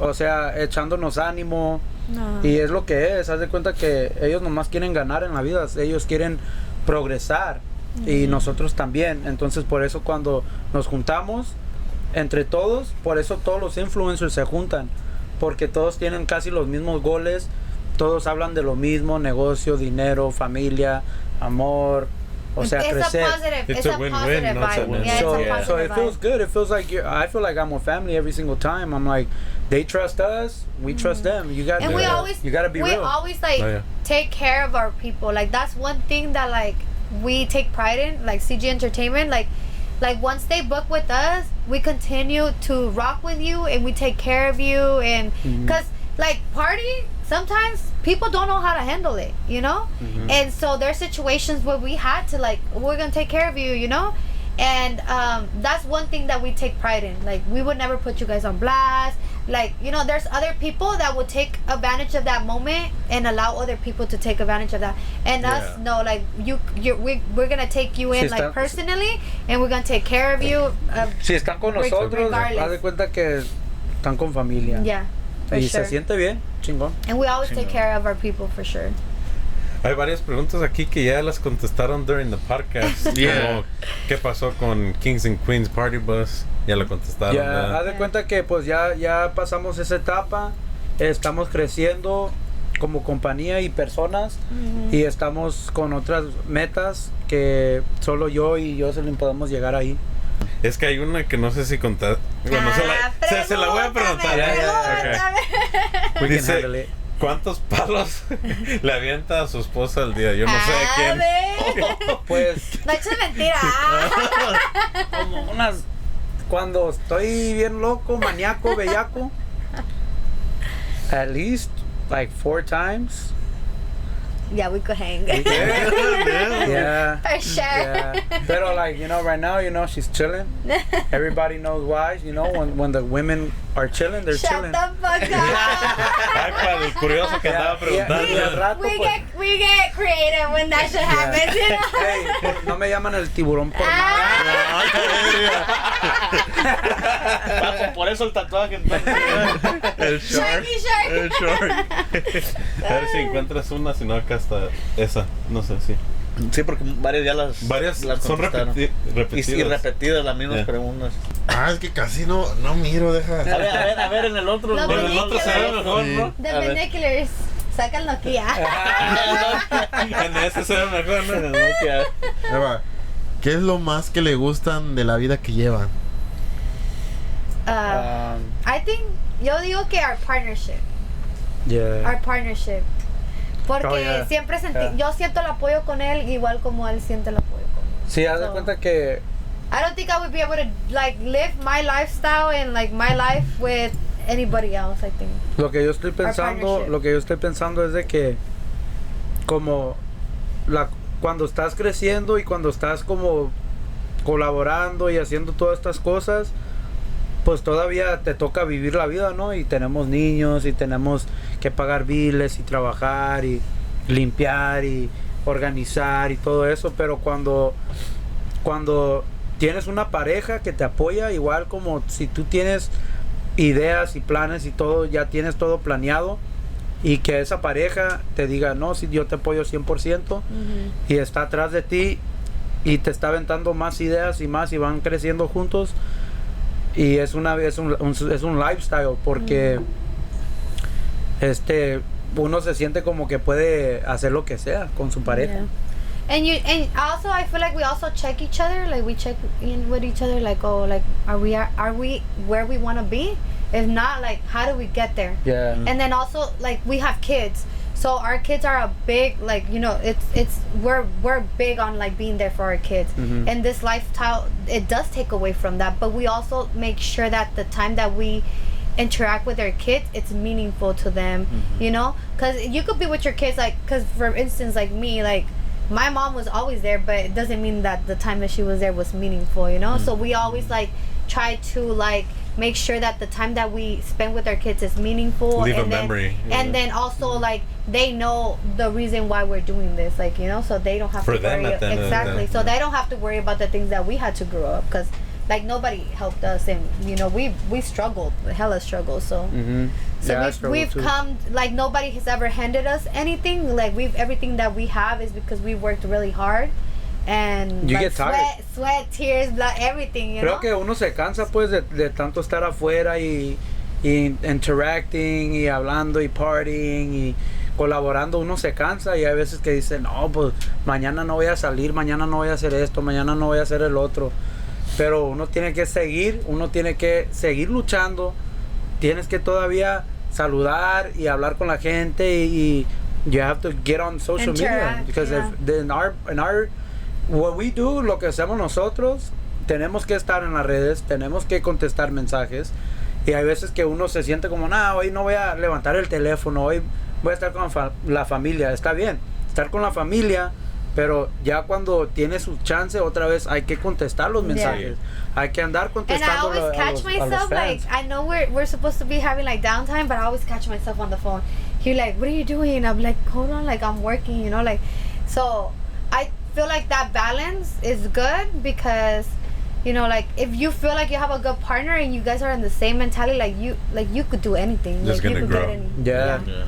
o sea, echándonos ánimo. No. Y es lo que es. Haz de cuenta que ellos nomás quieren ganar en la vida. Ellos quieren progresar. Y nosotros también. Entonces, por eso cuando nos juntamos entre todos, por eso todos los influencers se juntan. Porque todos tienen casi los mismos goles. Todos hablan de lo mismo: negocio, dinero, familia, amor. O sea, it's crecer. a positive, It's it's, a a, win-win, positive not a vibe. win. Yeah, so, it's a so it feels good. It feels like you're, I feel like I'm a family every single time. I'm like, they trust us, we trust them. You got, Mm-hmm. and we Yeah. always you gotta be we real. always like Oh, yeah. take care of our people like that's one thing that like we take pride in like cg entertainment like like once they book with us we continue to rock with you and we take care of you and Mm-hmm. because like party sometimes people don't know how to handle it you know? Mm-hmm. and so there's situations where we had to like we're gonna take care of you you know? And um, that's one thing that we take pride in. Like we would never put you guys on blast. Like you know there's other people that will take advantage of that moment and allow other people to take advantage of that. And us no like you you we, we're gonna take you in Si like personally and we're gonna take care of you uh, Si están con nosotros, haz de cuenta que están con familia. yeah for y sure se siente bien, chingón. and we always take care of our people for sure Hay varias preguntas aquí que ya las contestaron during the podcast. Yeah. Como, ¿Qué pasó con Kings and Queens Party Bus? Ya lo contestaron. Ya, haz de cuenta que pues ya, ya pasamos esa etapa, estamos creciendo como compañía y personas y estamos con otras metas que solo yo y Jocelyn podemos llegar ahí. Es que hay una que no sé si contar. Bueno, se, Ah, la, se, se la voy a preguntar. Ya, Dice-. ¿Cuántos palos le avienta a su esposa al día? Yo no sé A quién. ver. Pues No eches mentira. como unas cuando estoy bien loco, maníaco, bellaco. At least like four times. Yeah, we could hang. Yeah. For sure. Yeah. Pero like, you know, right now, you know, she's chilling. Everybody knows why, you know, when when the women are chilling, they're Shut chilling. the fuck up. Para el curioso que andaba Yeah, yeah, y al preguntando. rato, we pues, get we get creative when that shit happens, you know. hey, pues, no me llaman el tiburón por Ah. nada. Por eso el tatuaje entonces. El shark. Sharky. El shark. A ver si encuentras una, si no acá está esa. No sé, sí. Sí, porque varias ya las, Varias las son contestaron. repeti- Y, repetidas. y repetidas las mismas Yeah. preguntas. Ah, es que casi no, no miro, deja. A ver, a ver, a ver, en el otro. En el otro se ve mejor, Sí. ¿no? The binoculars. Sácanlo aquí. ah. En ese se ve mejor, ¿no? En el Nokia. Ahí va. ¿Qué es lo más que le gustan de la vida que llevan? Uh, Um, I think yo digo que our partnership, yeah. our partnership. Porque Oh, yeah. siempre sentí, Yeah. yo siento el apoyo con él igual como él siente el apoyo conmigo. Sí, haz de cuenta que I don't think I would be able to like live my lifestyle and like my life with anybody else. I think. Lo que yo estoy pensando, lo que yo estoy pensando es de que como la cuando estás creciendo y cuando estás como colaborando y haciendo todas estas cosas, pues todavía te toca vivir la vida, ¿no? Y tenemos niños y tenemos que pagar biles y trabajar y limpiar y organizar y todo eso, pero cuando cuando tienes una pareja que te apoya, igual como si tú tienes ideas y planes y todo, ya tienes todo planeado y que esa pareja te diga, no, si yo te apoyo 100% y está atrás de ti y te está aventando más ideas y más y van creciendo juntos y es una es un, un- es un lifestyle porque este uno se siente como que puede hacer lo que sea con su pareja. Yeah. And you and also I feel like we also check each other, like we check in with each other, like oh, like are we are, are we where we want to be? If not, like how do we get there? Yeah. And then also like we have kids, so our kids are a big like you know it's it's we're we're big on like being there for our kids. Mhm. And this lifestyle it does take away from that, but we also make sure that the time that we interact with our kids it's meaningful to them you know because you could be with your kids like because for instance like me like my mom was always there but it doesn't mean that the time that she was there was meaningful you know so we always like try to like make sure that the time that we spend with our kids is meaningful Leave a and then, memory, yeah. and then also like they know the reason why we're doing this like you know so they don't have For to them worry at the end of the exactly day, so yeah. they don't have to worry about the things that we had to grow up because like nobody helped us and you know we we struggled hella struggled so Mhm. so Yeah, we've, we've too. come like nobody has ever handed us anything like we've everything that we have is because we worked really hard and You like, get tired. sweat sweat tears blood everything you Creo know que uno se cansa pues de, de tanto estar afuera y, y interacting y hablando y partying y colaborando, uno se cansa y hay veces que dice, no, pues mañana no voy a salir, mañana no voy a hacer esto, mañana no voy a hacer el otro. Pero uno tiene que seguir, uno tiene que seguir luchando, tienes que todavía saludar y hablar con la gente y, y you have to get on social media Interact, because yeah. if in our in our what we do, lo que hacemos nosotros, tenemos que estar en las redes, tenemos que contestar mensajes y hay veces que uno se siente como, no, hoy no voy a levantar el teléfono, hoy voy a estar con fa- la familia, está bien, estar con la familia, pero ya cuando tiene su chance otra vez hay que contestar los Yeah. mensajes, hay que andar and I contestando always a, catch a los myself like. I know we're we're supposed to be having like downtime, but I always catch myself on the phone. He like, what are you doing? I'm like, hold on, like I'm working, you know, like. So I feel like that balance is good because, you know, like if you feel like you have a good partner and you guys are in the same mentality, like you like you could do anything. Just like, gonna could grow. Get any, Yeah. Yeah.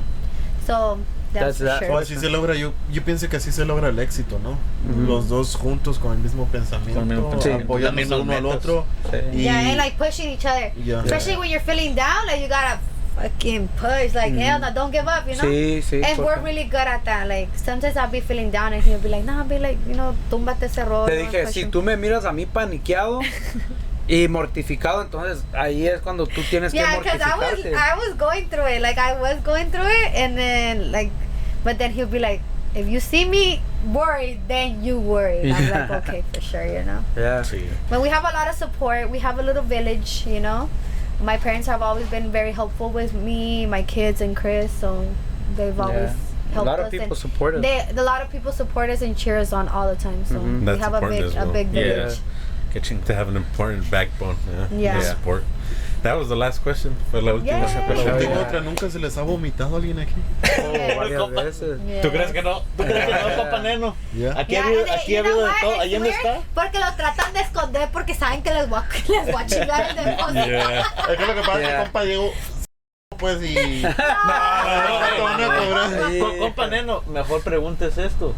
So That's that's, that. sure. O así se logra, yo, yo pienso que así se logra el éxito, ¿no? Ujú. Los dos juntos con el mismo pensamiento, Con el mismo pensamiento, apoyándose las mismas uno al otro. Sí. Y, Yeah, and like pushing each other. Yeah. Especially when you're feeling down, like you gotta fucking push. Like mm. hell no, don't give up, you know. Sí, sí. And we're really good at that. Like sometimes I'll be feeling down and he'll be like, nah, be like, you know, túmbate ese rol. Te dije, si tú me miras a mí paniqueado y mortificado, entonces ahí es cuando tú tienes Yeah, que because I was. I was going through it. Like I was going through it, and then like, but then he'll be like, if you see me worried, then you worried. I'm like, okay, for sure, you know. Yeah. Sí. But we have a lot of support. We have a little village, you know. My parents have always been very helpful with me, my kids, and Chris. So they've always Yeah. Helped us. A lot of people support us. they, a lot of people support us and cheer us on all the time. So Mhm. we That's have a big, as a big village. Qué chingón. To have an important backbone. Yeah. Yeah. The support. That was the last question. Fue la última. Yay. fue la Tengo última. otra, nunca se les ha vomitado alguien aquí. Oh, varias veces. Yeah. ¿Tú crees que no? ¿Tú crees que no, compa Neno? Aquí Yeah, ha habido, aquí ha habido de todo. It's ¿Ahí dónde weird está? Porque lo tratan de esconder porque saben que les voy a, les voy a chingar el. Yeah. Es que lo que pasa es que compa pues y. No, van a cobrar. Sí. Co- Compa Neno, mejor pregunta es esto.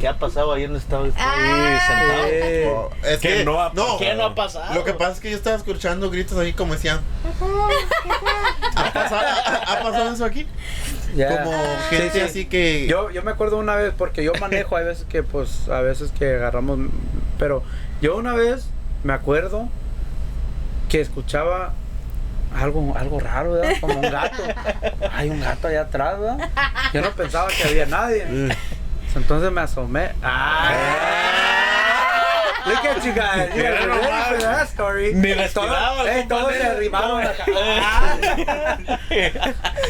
¿Qué ha pasado ahí donde estaba usted Ah. sentado? Sí. Oh, es ¿Qué que no ha pasado? ¿Qué no ha pasado? Lo que pasa es que yo estaba escuchando gritos ahí como decían. ¿Ha pasado, ha- ha pasado eso aquí? Yeah. Como Sí, gente sí. así que. Yo, yo me acuerdo una vez, porque yo manejo, hay veces que, pues, a veces que agarramos, pero yo una vez me acuerdo que escuchaba algo, algo raro, ¿verdad? Como un gato. Hay un gato allá atrás, ¿verdad? Yo no pensaba que había nadie. Entonces me asomé. ¡Ah! Look at you guys. You guys are ready for that story. Todos- estiraba, eh, todos se arrimaron acá.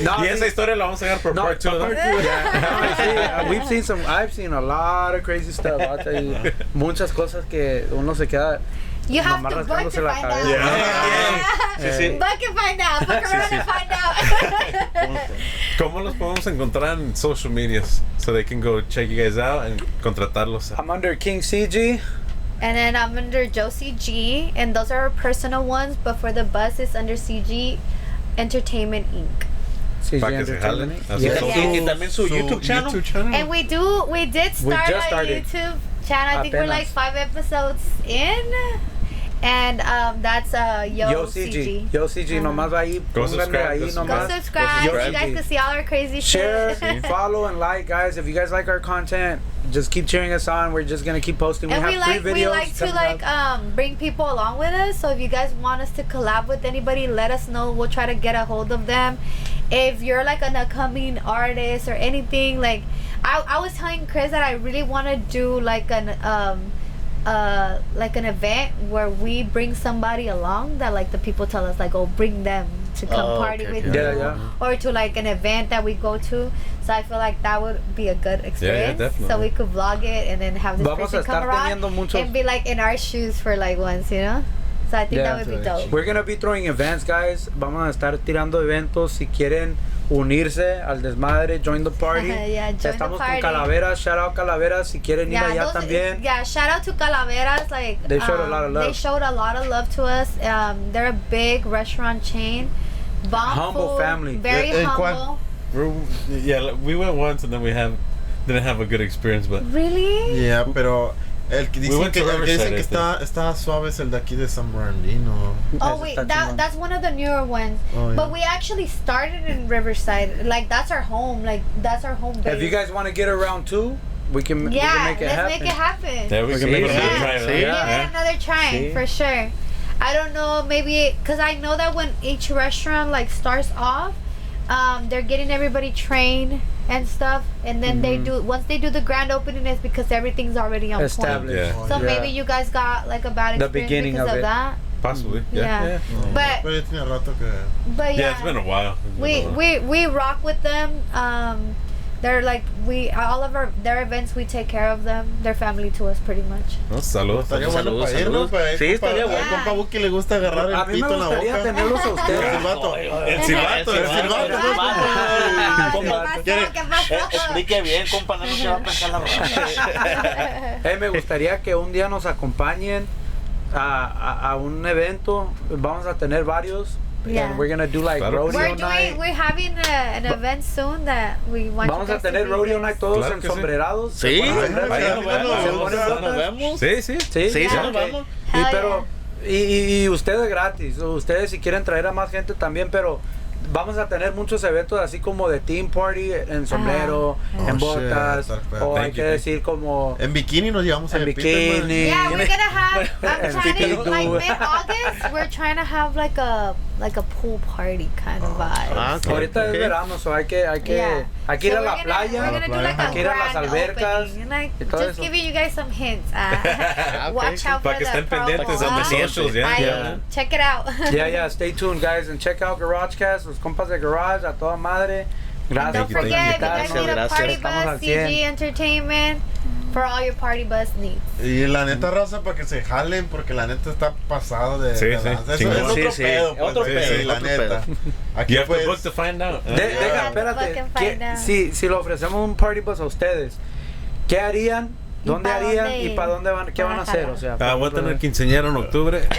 No, Y esa historia la vamos a dejar por No, part two, ¿no? part two, yeah. No, uh, we've seen some, I've seen a lot of crazy stuff. I'll tell you. Muchas cosas que uno se queda. You have Nomás to book rascándose to la find cabeza. out. Yeah. Sí, sí. Book and find out. Book around and find out. ¿Cómo los podemos encontrar en social medias? So they can go check you guys out and contratarlos. I'm under King CG And then I'm under Josie G, and those are our personal ones. But for the bus, it's under CG Entertainment Inc. Sí, Pa' sí, que se jalen. entertainment. Así Yes. son. Yeah. Y también su, YouTube channel. YouTube channel. And we do, we did We start just a started. YouTube channel. I think we're Apenas. like five episodes in, and um, that's uh Yo, Yo CG. CG. Yo CG, Ajá. nomás ahí. Go pónganle subscribe, ahí go Go nomás. subscribe. Yo so you guys can see all our crazy Share, shit. follow, and like, guys. If you guys like our content, just keep cheering us on. We're just gonna keep posting. and we we have like three we videos. like to coming like up. um bring people along with us. So if you guys want us to collab with anybody, let us know. We'll try to get a hold of them. If you're like an upcoming artist or anything, like I, I was telling Chris that I really want to do like an um uh like an event where we bring somebody along that like the people tell us like oh bring them to come Oh, party okay, with okay. you Yeah, yeah. or to like an event that we go to so i feel like that would be a good experience so we could vlog it and then have this Vamos person come around muchos. and be like in our shoes for like once you know so i think Yeah, that would be dope We're gonna be throwing events, guys. Vamos a estar tirando eventos. Si quieren unirse al desmadre, join the party. Yeah, join the Estamos party. con Calaveras. Shout out Calaveras. Si quieren ir allá those- también. yeah shout out to calaveras like They showed a um, lot of they love. showed a lot of love to us um they're a big restaurant chain bomb Humble food, family. very Eh, eh, humble yeah, like, we went once and then we have didn't have a good experience, but really Yeah, pero el que We dicen went que, to el que, dicen Riverside, que I está, está suave es el de aquí de San Bernardino. Oh wait, that that's one of the newer ones. Oh, yeah. But we actually started in Riverside. Like that's our home. Like that's our home base. If you guys want to get around too, we can, we yeah, can make it let's happen. make it happen. yeah, we can make maybe another yeah. Give Yeah. it another try See? for sure. I don't know, maybe because I know that when each restaurant like starts off, um, they're getting everybody trained and stuff, and then they Mhm. do once they do the grand opening it's because everything's already on point. Established. Yeah. So Yeah. maybe you guys got like a bad The experience beginning because of of, it. that. Possibly. Yeah. Yeah. yeah. But Pero ya tiene rato que. but yeah, Yeah, it's been a while. It's been we while. we we rock with them um they're like we all of our their events we take care of them they're family to us pretty much No, salud. Estaría bueno Saludos, para ir, ¿no? saludos. Para ir, Sí, estaría al bueno. compa Buki le gusta agarrar el pito en la gustaría boca. tenerlos a El ustedes. silbato. El silbato, el silbato. ¿Qué pasó? ¿Quiere- ¿Qué pasó? Eh, explique bien, compa, no se va a pensar la verdad. Eh, me gustaría que un día nos acompañen a, a, a un evento. Vamos a tener varios. Yeah. And we're gonna do like Claro. rodeo we're night. doing we're having a, an event soon that we want Vamos a tener rodeo night todos Claro en que sí. nos vemos, vemos. Sí, sí. Sí, Sí, nos vamos. Y pero y, y- y ustedes gratis, ustedes si quieren traer a más gente también, pero vamos a tener muchos eventos así como de team party en sombrero, Oh, en botas, o hay que decir como En bikini nos llevamos en a bikini. Yeah, we're gonna have. I'm trying to like mid August. We're trying to have like a like a pool party kind of vibe. Ah, Ahorita es verano, so hay que hay que Yeah. hay que ir So a we're la gonna- playa, like hay que ir a las albercas. opening, like, y todo just eso. giving you guys some hints. Uh, ok. watch out Para for que the estén pendientes promo. on the Ah. socials, yeah. Ahí, Yeah. Check it out. Yeah, yeah, stay tuned guys and check out GarageCast, los compas de Garage a toda madre. Gracias por invitarnos. Gracias. party Estamos al bus, 100. CG Entertainment, for all your party bus needs. Y la neta raza para que se jalen porque la neta está pasada de, Sí, de sí. Eso chingón. es otro Sí, sí. pedo, pues, Otro sí, pedo, sí, la otro neta. You Aquí have to book pues to find out. De- Uh, deja, Yeah. espérate. Fucking ¿qué- find out. si, si le ofrecemos un party bus a ustedes, ¿qué harían? ¿Y ¿Dónde harían? dónde ¿Y para dónde van? ¿Qué van a hacer? O sea, Ah, voy a tener quinceañera en octubre.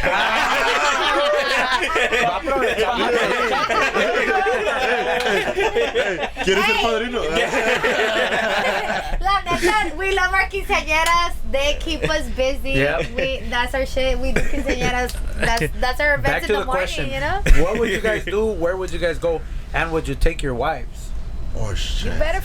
Va a aprovechar. ¿Quieres ser padrino? La neta, we love our quinceañeras. They keep us busy. Yep. We that's our shit. We do quinceañeras. That's that's our Back events to in the the morning. question. You know. What would you guys do? Where would you guys go? And would you take your wives? Oh You shit. better.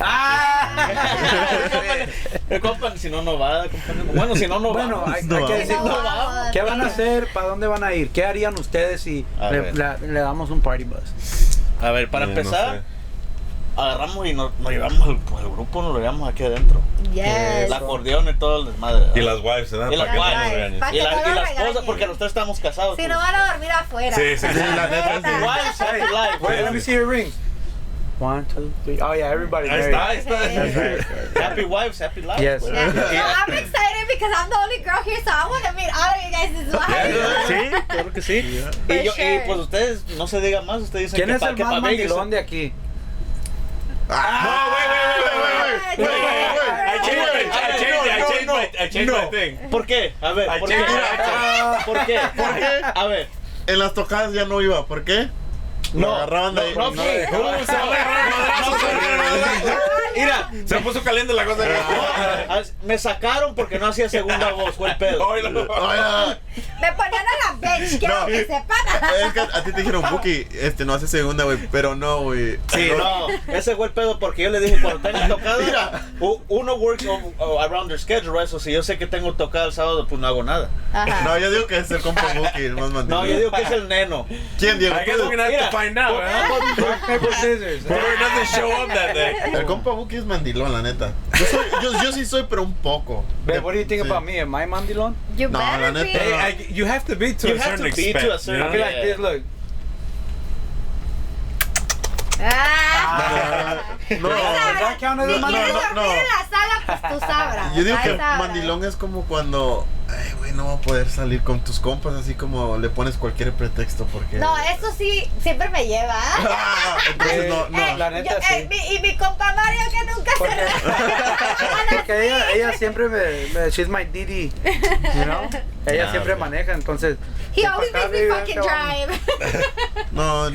Eh, compa, si no, no va. compa. Bueno, si no, no va. Bueno, hay, No hay que decir, No vamos. ¿qué van a hacer? ¿Para dónde van a ir? ¿Qué harían ustedes si le, la- le damos un party bus? A ver, para Eh, no empezar, sé. agarramos y nos, nos llevamos al, al grupo, nos lo llevamos aquí adentro. Yes. El acordeón y todo el desmadre. Y las wives, ¿verdad? Y las Para que no wives. y la, y nos la esposa, regañen. porque nosotros estamos casados. Si pues. no van a dormir afuera. Sí, sí, sí. la neta, sí. Wives, happy life. Wait, let me see your rings. One, two, three. Oh yeah, everybody. Ahí está, ahí está. Happy wives, happy life. Yes. pues. Yeah. So. I'm excited because I'm the only girl here, so I want to meet all of you guys as well. Sí, claro que sí. Y, yo, sure. y pues ustedes, no se digan más, ustedes dicen ¿Quién que es pa- el que más mandilón de aquí? No, güey, güey, güey, güey, güey. güey, güey, I changed I changed- I no, changed no, my- I changed no. my thing. ¿Por qué? A ver, I ¿por qué? changed my- ¿Por qué? ¿Por qué? A ver. En las tocadas ya no iba, ¿por qué? Lo No, agarraban de ahí. no, no, Mira, Se puso caliente la cosa. Ah, me sacaron porque no hacía segunda voz, fue el pedo. Oílo. Oye, Me ponían a la bench, quiero No. que sepan. es que a ti te dijeron, Buki, este no hace segunda, güey, pero no, güey. Sí, no, ese fue el pedo porque yo le dije cuando tenga tocada, u- uno works around their schedule, eso si yo sé que tengo tocada el sábado, pues no hago nada. Ajá. No, yo digo que es el compa Buki, el más mandilón. No, yo digo que es el neno. ¿Quién, Diego? I guess we're gonna have Mira, to find out? Rock, paper, scissors. Robert doesn't show up that day. El compa Buki es mandilón, la neta. Yo, soy, yo, yo sí soy, pero un poco. Babe, what do you think Sí. about me? Am I mandilon? You No, better la be. neta. Hey, I, you have to be to You a have certain to be extent. to a certain- you I know? feel like this, look. Ah. No, Ahí sabrás. that count as a Si mandilón? quieres No, dormir no, no. en la sala, pues tú sabrás. Yo digo que sabrás. mandilón es como cuando, ay, güey, no va a poder salir con tus compas, así como le pones cualquier pretexto porque. No, eso sí, siempre me lleva. Ah, Entonces, no, no. Eh, la neta, yo- sí. eh, mi- y mi compa Mario que nunca se Porque- re- Porque ella, ella siempre me, me, she's my Didi, you know? Ella Ah, siempre ok. maneja, entonces. He always makes me fucking drive. No,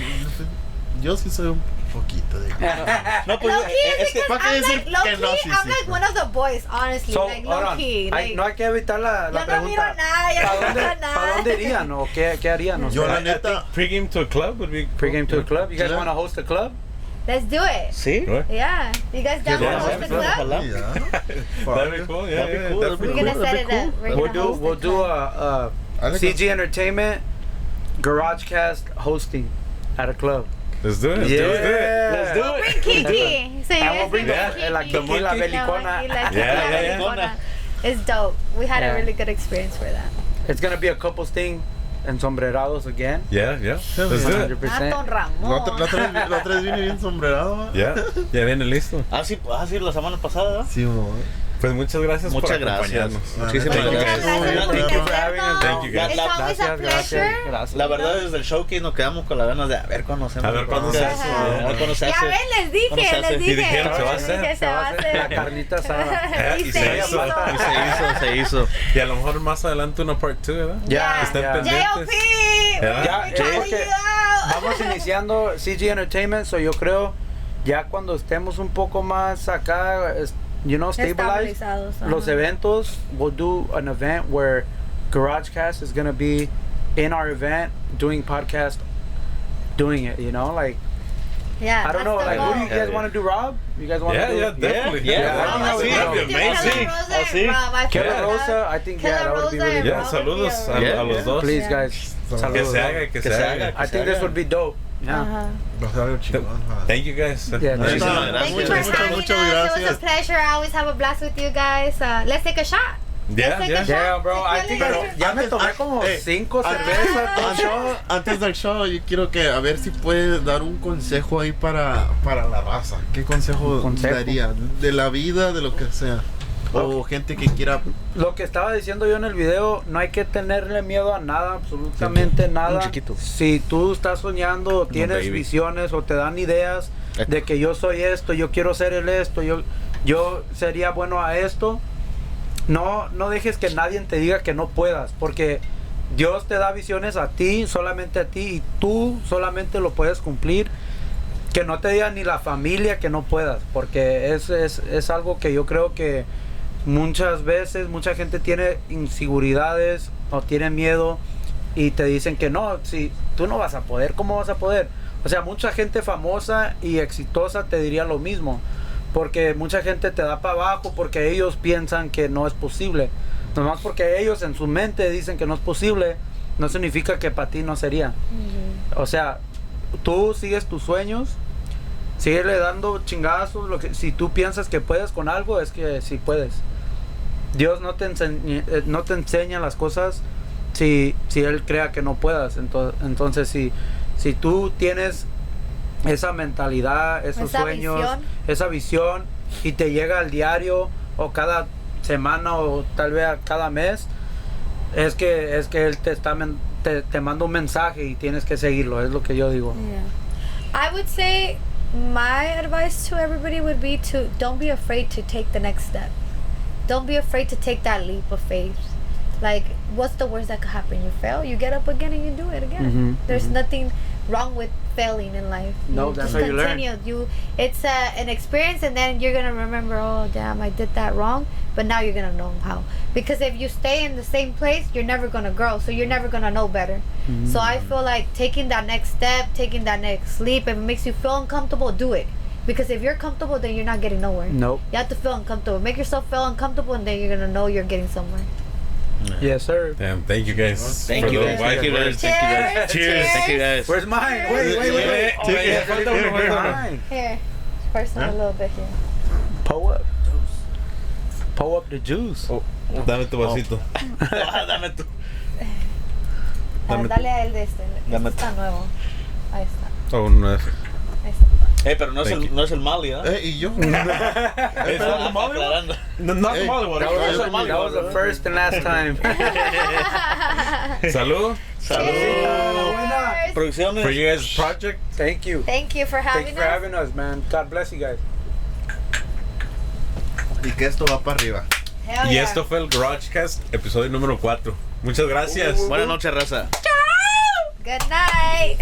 yo sí soy un poquito de. No, pues low eh, key, es que ¿para qué I'm decir like, low que no? Sí, I'm sí, like one of the boys, honestly, So, like hold low on. key. Ay, Like, no hay que evitar la, la yo no miro pregunta. nada, yo ¿Para no dónde, miro nada. ¿Para dónde irían o qué, qué harían? O Yo, sea, la I neta. think pregame to a club would be cool. Pregame to a club. You guys Yeah. want to host a club? Let's do it. Sí. Right? Yeah. You guys down Yeah, to host yeah, the yeah. club? Ojalá. Ya. That'd be cool. Yeah, That'd be yeah, cool, that'd be We're definitely. gonna Cool, set that'd it be up. cool. We're We'll gonna do host we'll the do club. a, a Alex, CG Entertainment GarageCast hosting at a club. Let's do it. Let's Yeah. do it. Let's do We'll it. bring Kiki. So you guys bring the- bring la Kiki. tequila No, belicona. Yeah, yeah, yeah. belicona. It's dope. We had Yeah. a really good experience for that. It's gonna be a couples thing and sombrerados again. Yeah, yeah. Let's do it. 100%. Ah, Don La otra, la, Ramón. otra vez, la otra vez vine bien sombrerado. ¿va? Ya, ya viene listo. Ah, sí, ah, sí, la semana pasada. Sí, mo. Pues muchas gracias Muchas por gracias. acompañarnos. Muchísimas Thank you, gracias. gracias you Gracias, gracias, pleasure. gracias. La verdad, desde el showcase nos quedamos con las ganas de a ver cuándo hacemos. A ver cuándo se hace. A ver cuándo se Ya ven, les dije, ¿Cómo se les Y dije. dijeron, se va a hacer. se va a hacer. La carnita asada. Y Y se se hizo. Y se hizo, se hizo. Y a lo mejor más adelante una part 2, ¿verdad? Ya, Estén ya. pendientes. JOP. Ya, out. Vamos iniciando CG Entertainment, so yo creo ya cuando estemos un poco más acá, you know, stabilized, Estabilizados, los eventos, we'll do an event where GarageCast is gonna be in our event doing podcast, doing it, you know, like Yeah, I don't know, the like who do you goal. guys want to do, Rob? You guys want to Yeah, do? yeah, definitely. Yeah, yeah. I think that would Sí, that'd be amazing. Kela Rosa oh, Así. Rob, I Kela Rosa. I think yeah, that would be really. Yeah, Rob saludos a- a, Yeah, a los dos. Please, Yeah. guys, Que saludos. se haga, que, Que se, se haga. haga. I think this would be dope. Yeah. Ajá. Thank you guys. Yeah, Muchas thank you. for Muchas, having us. It was gracias. a pleasure. I always have a blast with you guys. Uh, let's take a shot. Yeah, yeah. Yeah, bro, I think later. ya me tomé como eh, cinco antes- cervezas, antes-. Antes del show, yo quiero que a ver si puedes dar un consejo ahí para, para la raza. ¿Qué consejo, consejo. daría? De la vida, de lo que sea. O gente que quiera. Lo que estaba diciendo yo en el video, no hay que tenerle miedo a nada, absolutamente nada. chiquito. Si tú estás soñando, tienes visiones o te dan ideas de que yo soy esto, yo quiero ser el esto, yo, yo sería bueno a esto, no, no dejes que nadie te diga que no puedas, porque Dios te da visiones a ti, solamente a ti, y tú solamente lo puedes cumplir. Que no te diga ni la familia que no puedas, porque es, es, es algo que yo creo que muchas veces mucha gente tiene inseguridades o tiene miedo y te dicen que no, si tú no vas a poder, ¿cómo vas a poder? O sea, mucha gente famosa y exitosa te diría lo mismo, porque mucha gente te da para abajo porque ellos piensan que no es posible. Nomás porque ellos en su mente dicen que no es posible, no significa que para ti no sería. O sea, tú sigues tus sueños, síguele dando chingazos. Lo que, si tú piensas que puedes con algo, es que sí puedes. Dios no te, enseña, eh, no te enseña las cosas si, si Él crea que no puedas. Entonces, entonces si, si tú tienes esa mentalidad, esos Esa sueños, visión. esa visión, y te llega al diario o cada semana o tal vez cada mes, es que, es que Él te, está, te, te manda un mensaje y tienes que seguirlo, es lo que yo digo. Yeah. I would say my advice to everybody would be to don't be afraid to take the next step. Don't be afraid to take that leap of faith. Like, what's the worst that could happen? You fail, you get up again, and you do it again. Mhm, There's mhm. nothing wrong with failing in life. No, you that's how you learn. You, it's uh, an experience, and then you're gonna remember. Oh, damn, I did that wrong. But now you're gonna know how. Because if you stay in the same place, you're never gonna grow. So you're never gonna know better. So I feel like taking that next step, taking that next leap, if it makes you feel uncomfortable, do it. Because if you're comfortable, then you're not getting nowhere. Nope. You have to feel uncomfortable. Make yourself feel uncomfortable, and then you're gonna know you're getting somewhere. Yes, sir. Damn, thank you guys. Thank for you the guys. Thank you guys. Thank you guys. Cheers. Thank you guys. Where's mine? Wait, wait, wait. Wait. falta uno, falta uno. Mine. Here, first one a little bit here. Pull up. Pull up the juice. Oh, dame tu vasito. Dame tú. Ah, Dame- dale a él de este. Este Dame- está nuevo. Ahí está. Oh, no es. Está. Eh, pero no es, Thank el, no es el Mali, ¿ah? Eh, y yo. Está aclarando. No, no Hey, Mollywood. that was- That was the first and last time. Salud. Cheers. Producciones. For you guys' project. Thank you. Thank you for Thank having you for us. having us, man. God bless you guys. Y que esto va para arriba. Hell Y yeah. esto fue el Garagecast, episodio número 4. Muchas gracias. Buenas noches, raza. Good night.